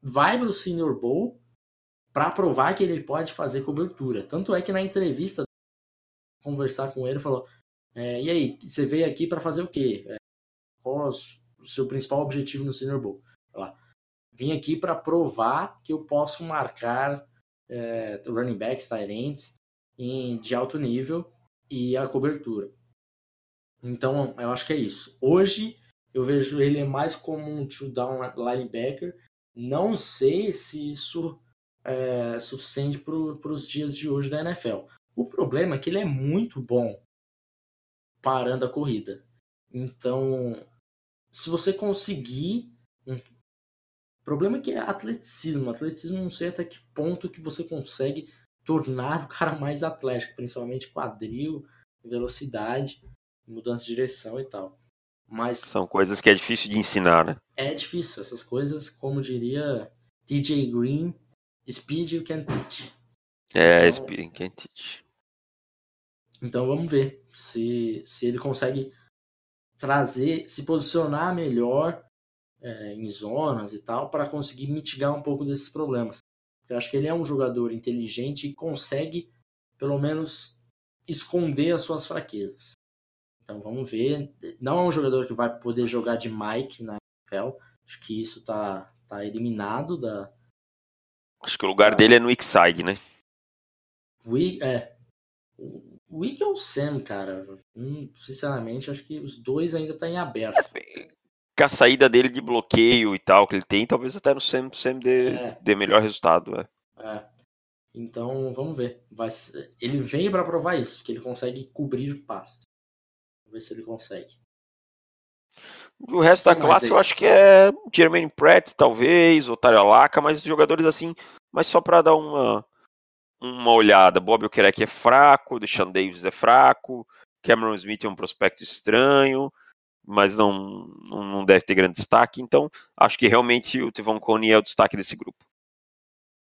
A: vai pro Senior Bowl para provar que ele pode fazer cobertura. Tanto é que na entrevista conversar com ele falou: é, e aí, você veio aqui para fazer o quê? É, qual o seu principal objetivo no Senior Bowl? Lá. Vim aqui para provar que eu posso marcar é, running backs, tight ends em, de alto nível e a cobertura. Então, eu acho que é isso. Hoje, eu vejo ele mais como um two-down linebacker. Não sei se isso é suficiente para os dias de hoje da NFL. O problema é que ele é muito bom parando a corrida. Então, se você conseguir. Um... O problema é que é atleticismo. Atleticismo não sei até que ponto que você consegue tornar o cara mais atlético, principalmente quadril, velocidade, mudança de direção e tal. Mas
B: são coisas que é difícil de ensinar, né?
A: É difícil essas coisas, como diria TJ Green, speed you can teach.
B: É, então, speed you can teach.
A: Então vamos ver se, se ele consegue trazer, se posicionar melhor é, em zonas e tal, para conseguir mitigar um pouco desses problemas. Eu acho que ele é um jogador inteligente e consegue, pelo menos, esconder as suas fraquezas. Então vamos ver. Não é um jogador que vai poder jogar de Mike na NFL. Acho que isso tá, tá eliminado da.
B: Acho que o lugar da... dele é no side, né?
A: We, é. O Wick ou o Sam, cara? Hum, sinceramente, acho que os dois ainda estão tá em aberto.
B: É, com a saída dele de bloqueio e tal que ele tem, talvez até no Sam, Sam dê, é. dê melhor resultado. É.
A: é. Então, vamos ver. Vai. Ele veio para provar isso, que ele consegue cobrir passes. Vamos ver se ele consegue.
B: O resto da classe eu acho que é Jermaine Pratt, talvez, Otário Alaca, mas jogadores assim, mas só para dar uma uma olhada. Bob Okereke é fraco, Deshaun Davis é fraco, Cameron Smith é um prospecto estranho, mas não, não deve ter grande destaque. Então, acho que realmente o Tevon Coney é o destaque desse grupo.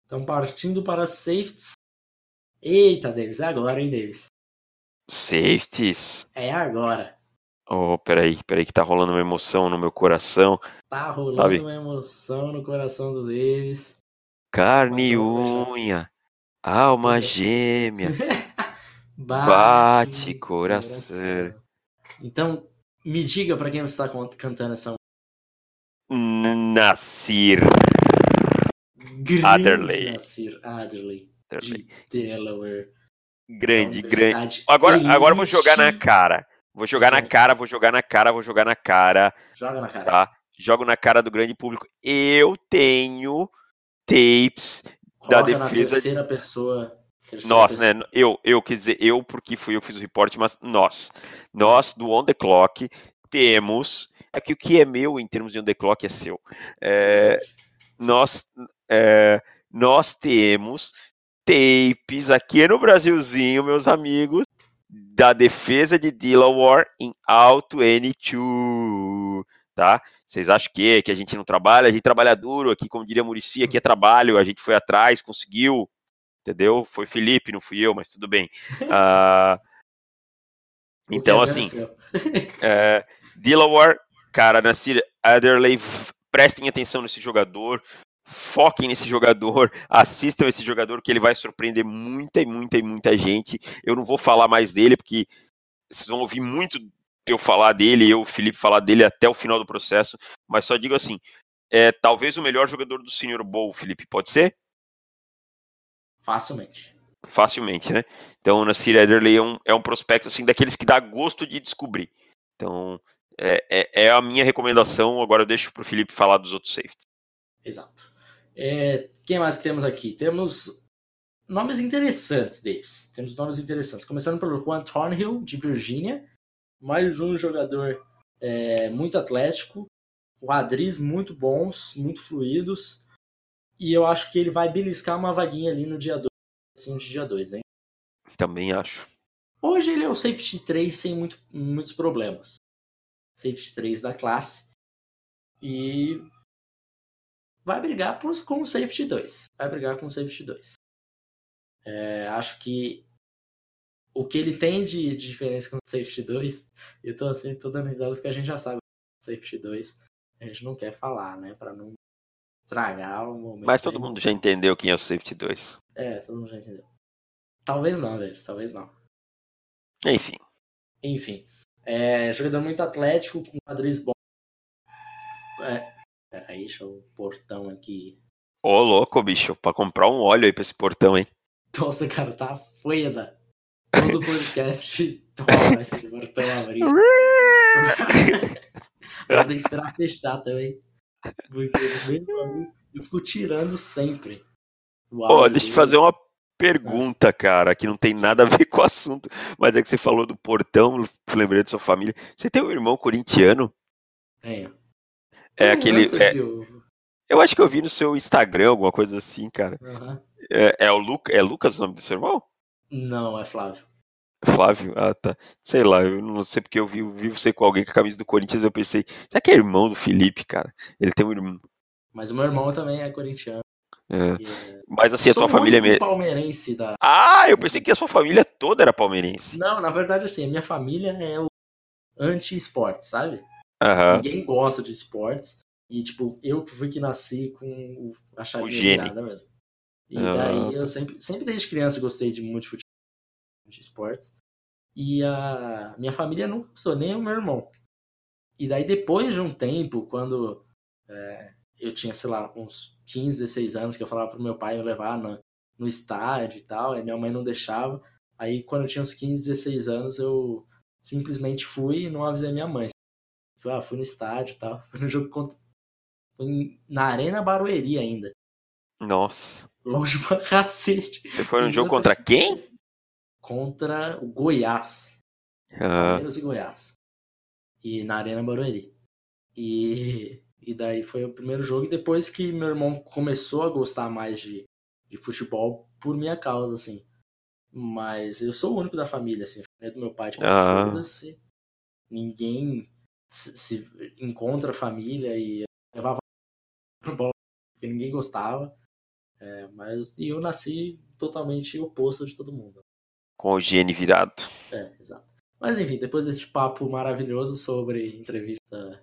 A: Então, partindo para safeties. Eita, Davis, é agora, hein, Davis?
B: Safeties?
A: É agora.
B: Oh, peraí, peraí que tá rolando uma emoção no meu coração.
A: Tá rolando Sabe? uma emoção no coração do Davis.
B: Carne e unha. Alma gêmea. (laughs) Bate, coração.
A: Então, me diga para quem você está cantando essa
B: Nasir
A: Grande
B: Adderley.
A: Nasir Adderley,
B: Adderley.
A: de Delaware.
B: Grande, grande. Agora, agora eu vou jogar na cara. Vou jogar na cara, vou jogar na cara, vou jogar na cara,
A: Joga na cara.
B: tá? Jogo na cara do grande público. Eu tenho tapes. Da defesa de-
A: terceira pessoa. terceira
B: Nós,
A: pessoa.
B: né? Eu, eu, quer dizer, eu, porque fui eu que fiz o reporte, mas nós. Nós, do On The Clock, temos. É que o que é meu em termos de On The Clock é seu. É, nós, é, nós temos tapes aqui no Brasilzinho, meus amigos, da defesa de Delaware em Alto N2, tá? Vocês acham que, que a gente não trabalha? A gente trabalha duro aqui, como diria Murici, aqui é trabalho, a gente foi atrás, conseguiu, entendeu? Foi Felipe, não fui eu, mas tudo bem. (laughs)
A: Que
B: então, assim, (laughs) é, Delaware, cara, Nasir Adderley, prestem atenção nesse jogador, foquem nesse jogador, (laughs) assistam esse jogador que ele vai surpreender muita e muita e muita gente. Eu não vou falar mais dele porque vocês vão ouvir muito eu falar dele, eu, o Felipe, falar dele até o final do processo, mas só digo assim, é talvez o melhor jogador do Senior Bowl, Felipe, pode ser?
A: Facilmente.
B: Facilmente, né? Então, o Nasir Adderley é um, é um prospecto assim daqueles que dá gosto de descobrir. Então, é, é, é a minha recomendação. Agora eu deixo pro Felipe falar dos outros safeties.
A: Exato. É, quem mais que temos aqui? Temos nomes interessantes, Davis. Temos nomes interessantes. Começando pelo Juan Thornhill, de Virgínia. Mais um jogador é, muito atlético. Quadris muito bons, muito fluidos. E eu acho que ele vai beliscar uma vaguinha ali no dia 2. Assim, de dia 2, hein?
B: Também acho.
A: Hoje ele é o safety 3 sem muito- muitos problemas. Safety 3 da classe. E vai brigar por, com o safety 2. Vai brigar com o safety 2. É, acho que o que ele tem de, de diferença com o safety 2, eu tô assim, tô dando risada porque a gente já sabe o safety 2. A gente não quer falar, né? Pra não estragar o momento.
B: Mas todo mundo já entendeu quem é o safety 2.
A: É, todo mundo já entendeu. Talvez não, Davis, talvez não.
B: Enfim.
A: Enfim, é, jogador muito atlético, com quadris bons. É, peraí, deixa o portão aqui.
B: Ô, louco, bicho, pra comprar um óleo aí pra esse portão, hein?
A: Nossa, cara, tá foda. Todo podcast toma esse portão abrir. (laughs) Agora tem que esperar fechar também. Porque mesmo eu fico tirando sempre.
B: Ó,
A: áudio
B: deixa eu fazer uma pergunta, cara, que não tem nada a ver com o assunto, mas é que você falou do portão, lembrei da sua família. Você tem um irmão corintiano?
A: Tenho.
B: É
A: Não,
B: aquele. é-
A: viu?
B: eu acho que eu vi no seu Instagram, alguma coisa assim, cara.
A: Aham.
B: É, é o Luca, é Lucas o nome do seu irmão?
A: Não, é Flávio.
B: Flávio? Ah, tá. Sei lá, eu não sei porque eu vi, vi você com alguém com a camisa do Corinthians, eu pensei, será que é irmão do Felipe, cara? Ele tem um irmão.
A: Mas o meu irmão também é corintiano.
B: É.
A: é-
B: Mas assim, a tua família é mesmo.
A: palmeirense da.
B: Ah, eu pensei que a sua família toda era palmeirense.
A: Não, na verdade, assim, a minha família é o anti-esporte, sabe?
B: Aham.
A: Ninguém gosta de esportes. E, tipo, eu fui que nasci com a chavinha virada mesmo. E
B: Ah,
A: daí eu sempre, sempre desde criança gostei de muito futebol, de esportes. E a minha família nunca gostou, nem o meu irmão. E daí depois de um tempo, quando é, eu tinha, sei lá, uns 15, 16 anos, que eu falava pro meu pai me levar no, no estádio e tal, e minha mãe não deixava. Aí quando eu tinha uns 15, 16 anos, eu simplesmente fui e não avisei minha mãe. Fui, ah, fui no estádio e tal. (laughs) Fui no jogo contra. Fui na Arena Barueri ainda.
B: Nossa.
A: Longe pra cacete.
B: Você foi
A: E
B: jogo contra quem?
A: Contra o Goiás.
B: Ah,
A: Palmeiras e Goiás. E na Arena Barueri. E, e daí foi o primeiro jogo. E depois que meu irmão começou a gostar mais de, de futebol por minha causa, assim. Mas eu sou o único da família, assim. A família do meu pai, tipo,
B: Ah.
A: foda-se. Ninguém se, se encontra a família e levava (laughs) pro bola porque ninguém gostava. É, mas e eu nasci totalmente oposto de todo mundo.
B: Com o gene virado.
A: É, exato. Mas enfim, depois desse papo maravilhoso sobre entrevista,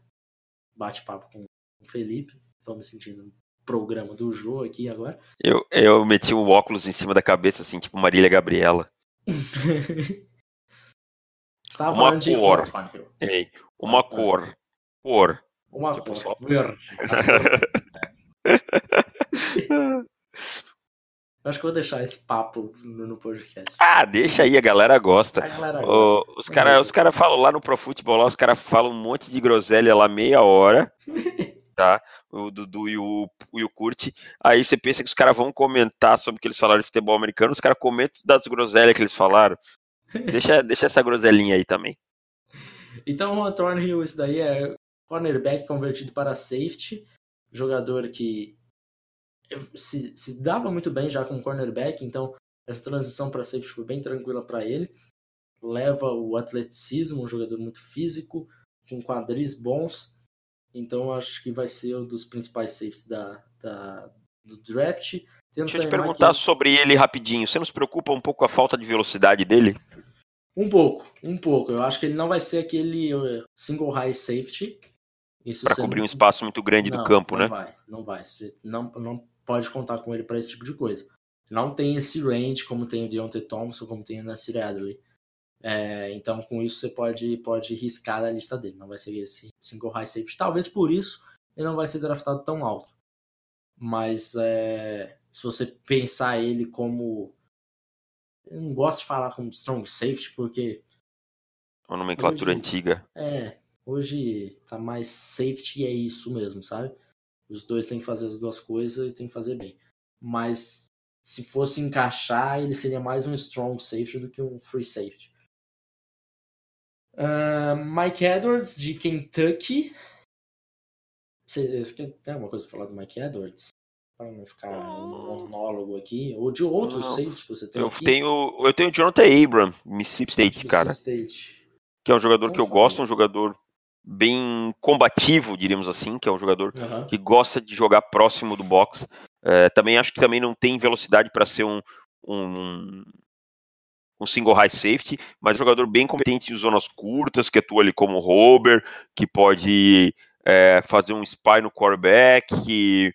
A: bate-papo com o Felipe, estou me sentindo no programa do Jô aqui agora.
B: Eu, eu meti um óculos em cima da cabeça, assim, tipo Marília Gabriela. (laughs)
A: Estava
B: Uma
A: de
B: cor. Ei, uma
A: Ah, tá.
B: cor. Cor.
A: Uma
B: Tipo,
A: cor verde. (laughs) (laughs) Eu acho que eu vou deixar esse papo no, podcast.
B: ah, deixa aí, a galera gosta.
A: A galera gosta.
B: os caras cara falam lá no Pro Futebol, lá, os caras falam um monte de groselha lá meia hora, (laughs) tá? O Dudu e o, e o Curti. Aí você pensa que os caras vão comentar sobre o que eles falaram de futebol americano, os caras comentam das groselhas que eles falaram. Deixa, (laughs) deixa essa groselinha aí também.
A: Então o Thornhill, isso daí é cornerback convertido para safety, jogador que se, se dava muito bem já como cornerback, então essa transição para safety foi bem tranquila para ele. Leva o atleticismo, um jogador muito físico, com quadris bons, então acho que vai ser um dos principais safeties da, da, do draft. Temos
B: Deixa eu te perguntar sobre ele rapidinho. Você não se preocupa um pouco com a falta de velocidade dele?
A: Um pouco, um pouco. Eu acho que ele não vai ser aquele uh, single high safety. Você
B: cobrir um
A: não-
B: espaço muito grande do
A: Não,
B: campo,
A: não
B: né?
A: vai, não vai. Não, não pode contar com ele para esse tipo de coisa. Não tem esse range como tem o Deontay Thompson, como tem o Nasir Adderley. É, então, com isso, você pode, pode riscar a lista dele. Não vai ser esse single high safety. Talvez por isso ele não vai ser draftado tão alto. Mas é, se você pensar ele como. Eu não gosto de falar como strong safety, porque
B: Uma nomenclatura
A: Hoje-
B: antiga.
A: é, hoje tá mais safety e é isso mesmo, sabe? Os dois têm que fazer as duas coisas e tem que fazer bem. Mas se fosse encaixar, ele seria mais um strong safety do que um free safety. Ah, Mike Edwards, de Kentucky. Você, você quer- tem alguma coisa pra falar do Mike Edwards? Para não ficar um monólogo aqui. Ou de outros
B: Não.
A: safeties que você tem
B: Eu
A: aqui.
B: tenho, eu tenho o Jonathan Abram, Mississippi State, cara.
A: Mississippi State.
B: que é um jogador
A: Então
B: que eu
A: fala.
B: gosto, um jogador bem combativo, diríamos assim, que é um jogador
A: Aham.
B: que gosta de jogar próximo do box. É, também acho que também não tem velocidade para ser um, um, um single high safety, mas um jogador bem competente em zonas curtas, que atua ali como rover, que pode é, fazer um spy no quarterback, que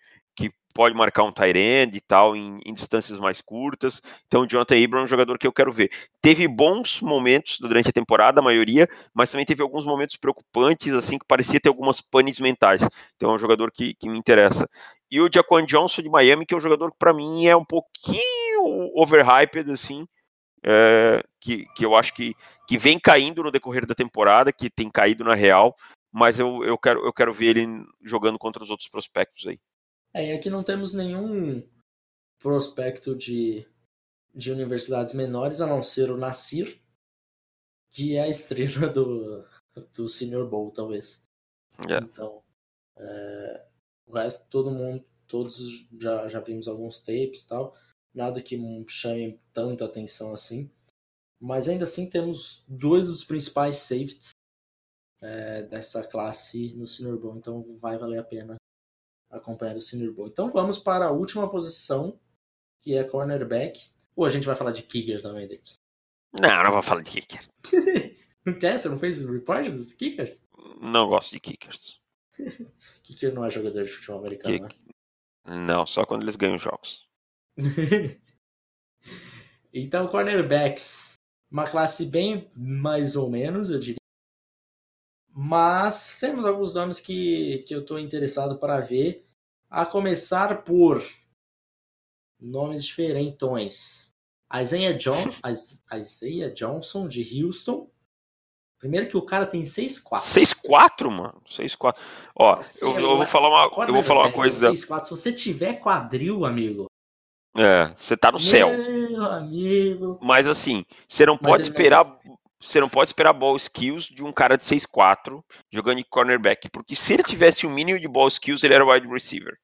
B: pode marcar um tight end e tal em, em distâncias mais curtas. Então o Jonathan Abram é um jogador que eu quero ver. Teve bons momentos durante a temporada, a maioria, mas também teve alguns momentos preocupantes, assim, que parecia ter algumas panes mentais. Então é um jogador que, que me interessa. E o Jaquan Johnson de Miami, que é um jogador que para mim é um pouquinho overhyped, assim, é, que, que eu acho que, que vem caindo no decorrer da temporada, que tem caído na real, mas eu, eu, quero, eu quero ver ele jogando contra os outros prospectos aí.
A: É, e aqui não temos nenhum prospecto de, de universidades menores, a não ser o Nasir, que é a estrela do, do Senior Bowl, talvez.
B: É.
A: Então, é, o resto, todo mundo, todos já, já vimos alguns tapes e tal, nada que chame tanta atenção assim. Mas ainda assim temos dois dos principais safeties é, dessa classe no Senior Bowl, então vai valer a pena acompanhar o Senior Bowl. Então vamos para a última posição, que é cornerback. Ou a gente vai falar de kicker também, Davis?
B: Não, não vou falar de kicker. (laughs)
A: Não quer? Você não fez o report dos kickers?
B: Não gosto de kickers. (laughs)
A: Kicker não é jogador de futebol americano,
B: Kick- Não, só quando eles ganham jogos.
A: né? (laughs) então, cornerbacks. Uma classe bem mais ou menos, eu diria. Mas temos alguns nomes que, que eu estou interessado para ver. A começar por nomes diferentões. Isaiah, John, Is- Isaiah Johnson, de Houston. Primeiro que o cara tem 6'4".
B: 6-4, mano. 6-4. Ó, eu,
A: é
B: eu vou falar uma, eu vou falar uma coisa.
A: 6'4". Se você tiver quadril, amigo.
B: É, você tá no céu.
A: Meu amigo.
B: Mas assim, você não
A: Mas
B: pode
A: ele não
B: esperar. Você não pode esperar ball skills de um cara de 6'4 jogando de cornerback. Porque se ele tivesse o mínimo de ball skills, ele era wide receiver.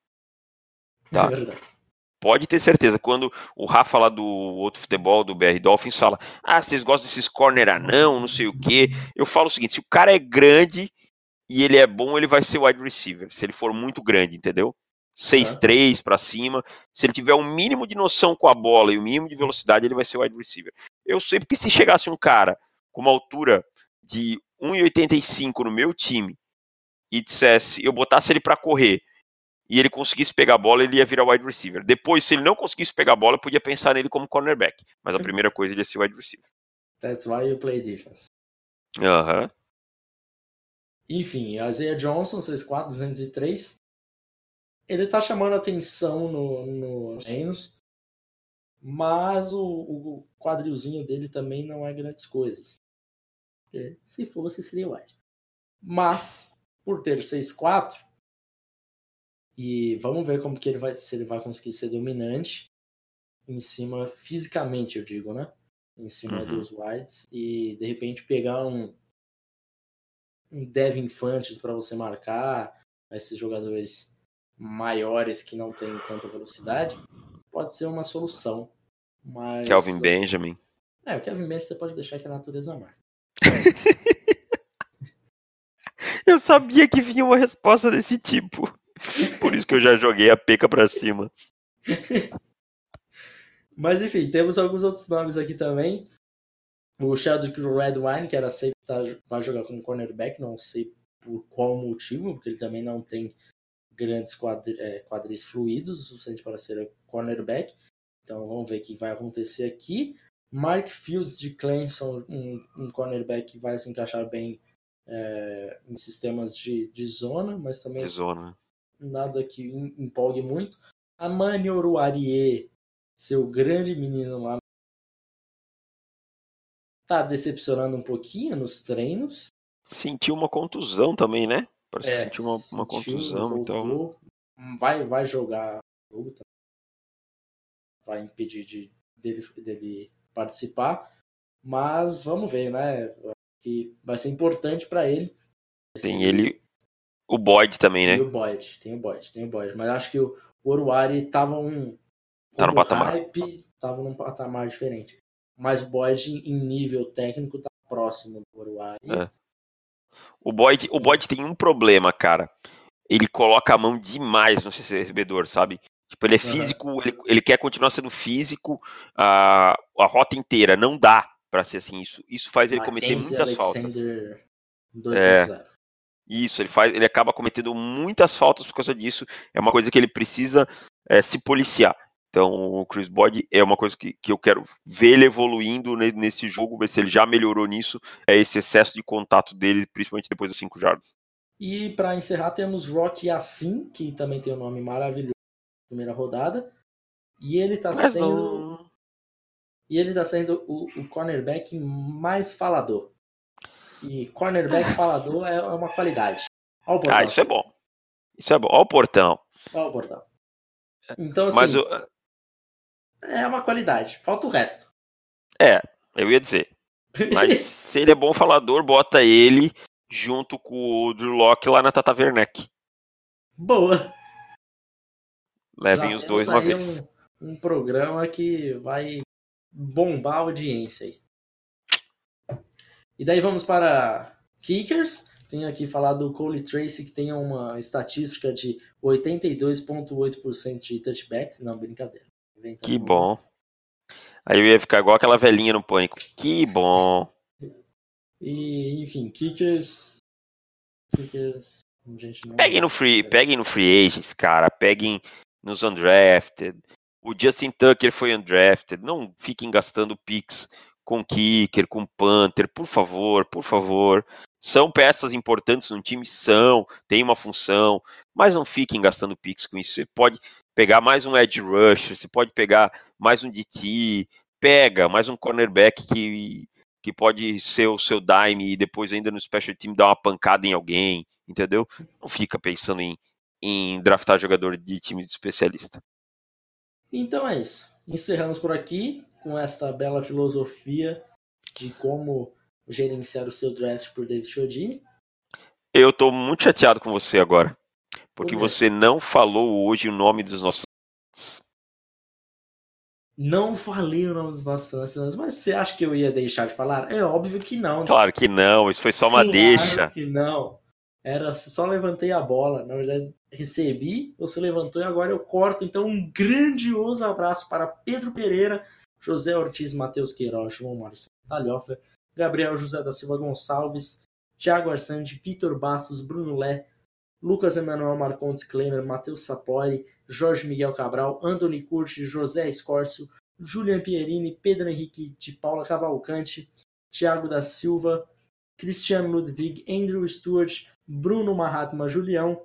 B: Tá.
A: É.
B: Pode ter certeza. Quando o Rafa lá do outro futebol, do BR Dolphins, fala: Ah, vocês gostam desses corner anão, não sei o quê. Eu falo o seguinte: se o cara é grande e ele é bom, ele vai ser wide receiver. Se ele for muito grande, entendeu? 6'3 pra cima. Se ele tiver um mínimo de noção com a bola e o mínimo de velocidade, ele vai ser wide receiver. Eu sei porque se chegasse um cara com uma altura de 1,85 no meu time e dissesse, eu botasse ele pra correr e ele conseguisse pegar a bola, ele ia virar wide receiver. Depois, se ele não conseguisse pegar a bola, eu podia pensar nele como cornerback. Mas a primeira coisa ele ia ser wide receiver.
A: That's why you play defense.
B: Aham.
A: Enfim, a Isaiah Johnson, 6'4", 203. Ele tá chamando atenção no, no, nos treinos, mas o, o quadrilzinho dele também não é grandes coisas. Porque se fosse, seria wide. Mas, por ter 6'4", e vamos ver como que ele vai, se ele vai conseguir ser dominante em cima, fisicamente, eu digo, né? Em cima uhum. dos wides e de repente pegar um, um Devin Infantes para você marcar esses jogadores maiores que não têm tanta velocidade, pode ser uma solução. Mas,
B: Kelvin Benjamin.
A: É, o Kevin Benjamin você pode deixar que a natureza marca. (laughs)
B: eu sabia que vinha uma resposta desse tipo. Por isso que eu já joguei a peca pra cima. (laughs)
A: Mas enfim, temos alguns outros nomes aqui também. O Sheldrick Redwine, que era sempre tá, vai jogar como cornerback, não sei por qual motivo, porque ele também não tem grandes quadri, é, quadris fluidos o suficiente para ser cornerback. Então vamos ver o que vai acontecer aqui. Mark Fields de Clemson, um, um cornerback que vai se encaixar bem é, em sistemas de, de zona, mas também
B: de zona
A: nada que empolgue muito. A Mani Oruarie, seu grande menino lá, tá decepcionando um pouquinho nos treinos.
B: Sentiu uma contusão também, né? Parece é, que sentiu uma, uma contusão. Voltou,
A: então... vai, vai jogar jogo, tá? vai impedir de, dele, dele participar. Mas vamos ver, né? Que vai ser importante para ele.
B: Tem ele, o Boyd também, né?
A: Tem o Boyd, tem o Boyd, tem o Boyd. Mas acho que o Oruari tava um.
B: Tá no patamar.
A: Hype, tava num patamar diferente. Mas o Boyd, em nível técnico, tá próximo do Oruari. É.
B: O Boyd, o Boyd tem um problema, cara. Ele coloca a mão demais no recebedor, sabe? Tipo, ele é físico, ele, ele, quer continuar sendo físico a, a rota inteira. Não dá para ser assim. Isso, isso faz ele cometer muitas Alexander faltas. É. Isso, ele faz, ele acaba cometendo muitas faltas por causa disso. É uma coisa que ele precisa é, se policiar. Então, o Chris Boyd é uma coisa que, que eu quero ver ele evoluindo nesse jogo, ver se ele já melhorou nisso. É esse excesso de contato dele, principalmente depois das 5 jardas.
A: E para encerrar, temos Rock Assim, que também tem um nome maravilhoso, primeira rodada. E ele está sendo. E ele está sendo o, o cornerback mais falador. E cornerback falador é, uma qualidade.
B: Ah, isso é bom. Isso é bom. Olha o portão.
A: Olha o portão. Então, assim. Mas o... É uma qualidade. Falta o resto.
B: É, eu ia dizer. Mas (laughs) se ele é bom falador, bota ele junto com o Drew Locke lá na Tata Werneck.
A: Boa.
B: Levem Já os dois uma vez.
A: Um, um programa que vai bombar a audiência aí. E daí vamos para kickers. Tenho aqui falado do Cole Tracy, que tem uma estatística de 82,8% de touchbacks. Não, brincadeira.
B: Que bom. Aí eu ia ficar igual aquela velhinha no pânico. Que bom.
A: E, enfim, kickers. Kickers. Gente não...
B: Peguem no free, peguem no free agents, cara. Peguem nos undrafted. O Justin Tucker foi undrafted. Não fiquem gastando picks com kicker, com punter, por favor, por favor. São peças importantes no time, são, tem uma função, mas não fiquem gastando picks com isso. Você pode pegar mais um edge rush, você pode pegar mais um DT, pega mais um cornerback que, que pode ser o seu dime e depois ainda no special team dar uma pancada em alguém, entendeu? Não fica pensando em, em draftar jogador de time de especialista.
A: Então é isso. Encerramos por aqui com esta bela filosofia de como gerenciar o seu draft por David Chodini.
B: Eu tô muito chateado com você agora. Porque você não falou hoje o nome dos nossos.
A: Não falei o nome dos nossos assinantes, mas você acha que eu ia deixar de falar? É óbvio que não.
B: Né? Claro que não, isso foi só uma
A: claro
B: deixa.
A: que não. Era só levantei a bola. Na verdade, recebi, você levantou e agora eu corto. Então, um grandioso abraço para Pedro Pereira, José Ortiz, Matheus Queiroz, João Marcelo Talhofer, Gabriel José da Silva Gonçalves, Thiago Arsante, Vitor Bastos, Bruno Lé, Lucas Emanuel Marcondes Klemer, Matheus Sapori, Jorge Miguel Cabral, Anthony Curti, José Escórcio, Julian Pierini, Pedro Henrique de Paula Cavalcante, Thiago da Silva, Cristiano Ludwig, Andrew Stewart, Bruno Mahatma Julião.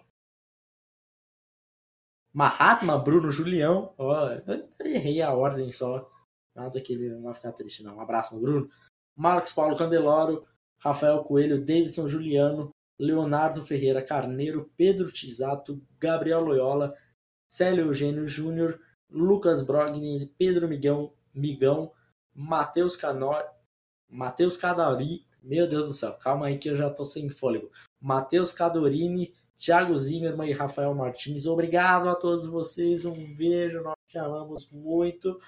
A: Mahatma Bruno Julião. Ó, oh, errei a ordem só. Nada que ele não vai ficar triste, não. Um abraço, Bruno. Marcos Paulo Candeloro, Rafael Coelho, Davidson Juliano, Leonardo Ferreira Carneiro, Pedro Tisato, Gabriel Loyola, Célio Eugênio Júnior, Lucas Brogni, Pedro Migão, Migão, Matheus Canó, Matheus Cadari, meu Deus do céu, calma aí que eu já tô sem fôlego. Matheus Cadorini, Thiago Zimmermann e Rafael Martins. Obrigado a todos vocês, um beijo, nós te amamos muito.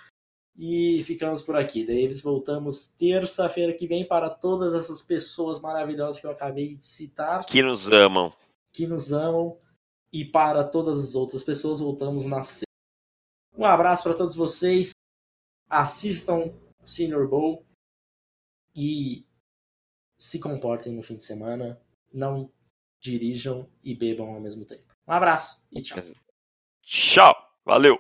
A: E ficamos por aqui. Davis, voltamos terça-feira que vem para todas essas pessoas maravilhosas que eu acabei de citar.
B: Que nos amam.
A: Que nos amam. E para todas as outras pessoas, voltamos na sexta. Um abraço para todos vocês. Assistam Senior Bowl. E se comportem no fim de semana. Não dirijam e bebam ao mesmo tempo. Um abraço e tchau.
B: Tchau. Valeu.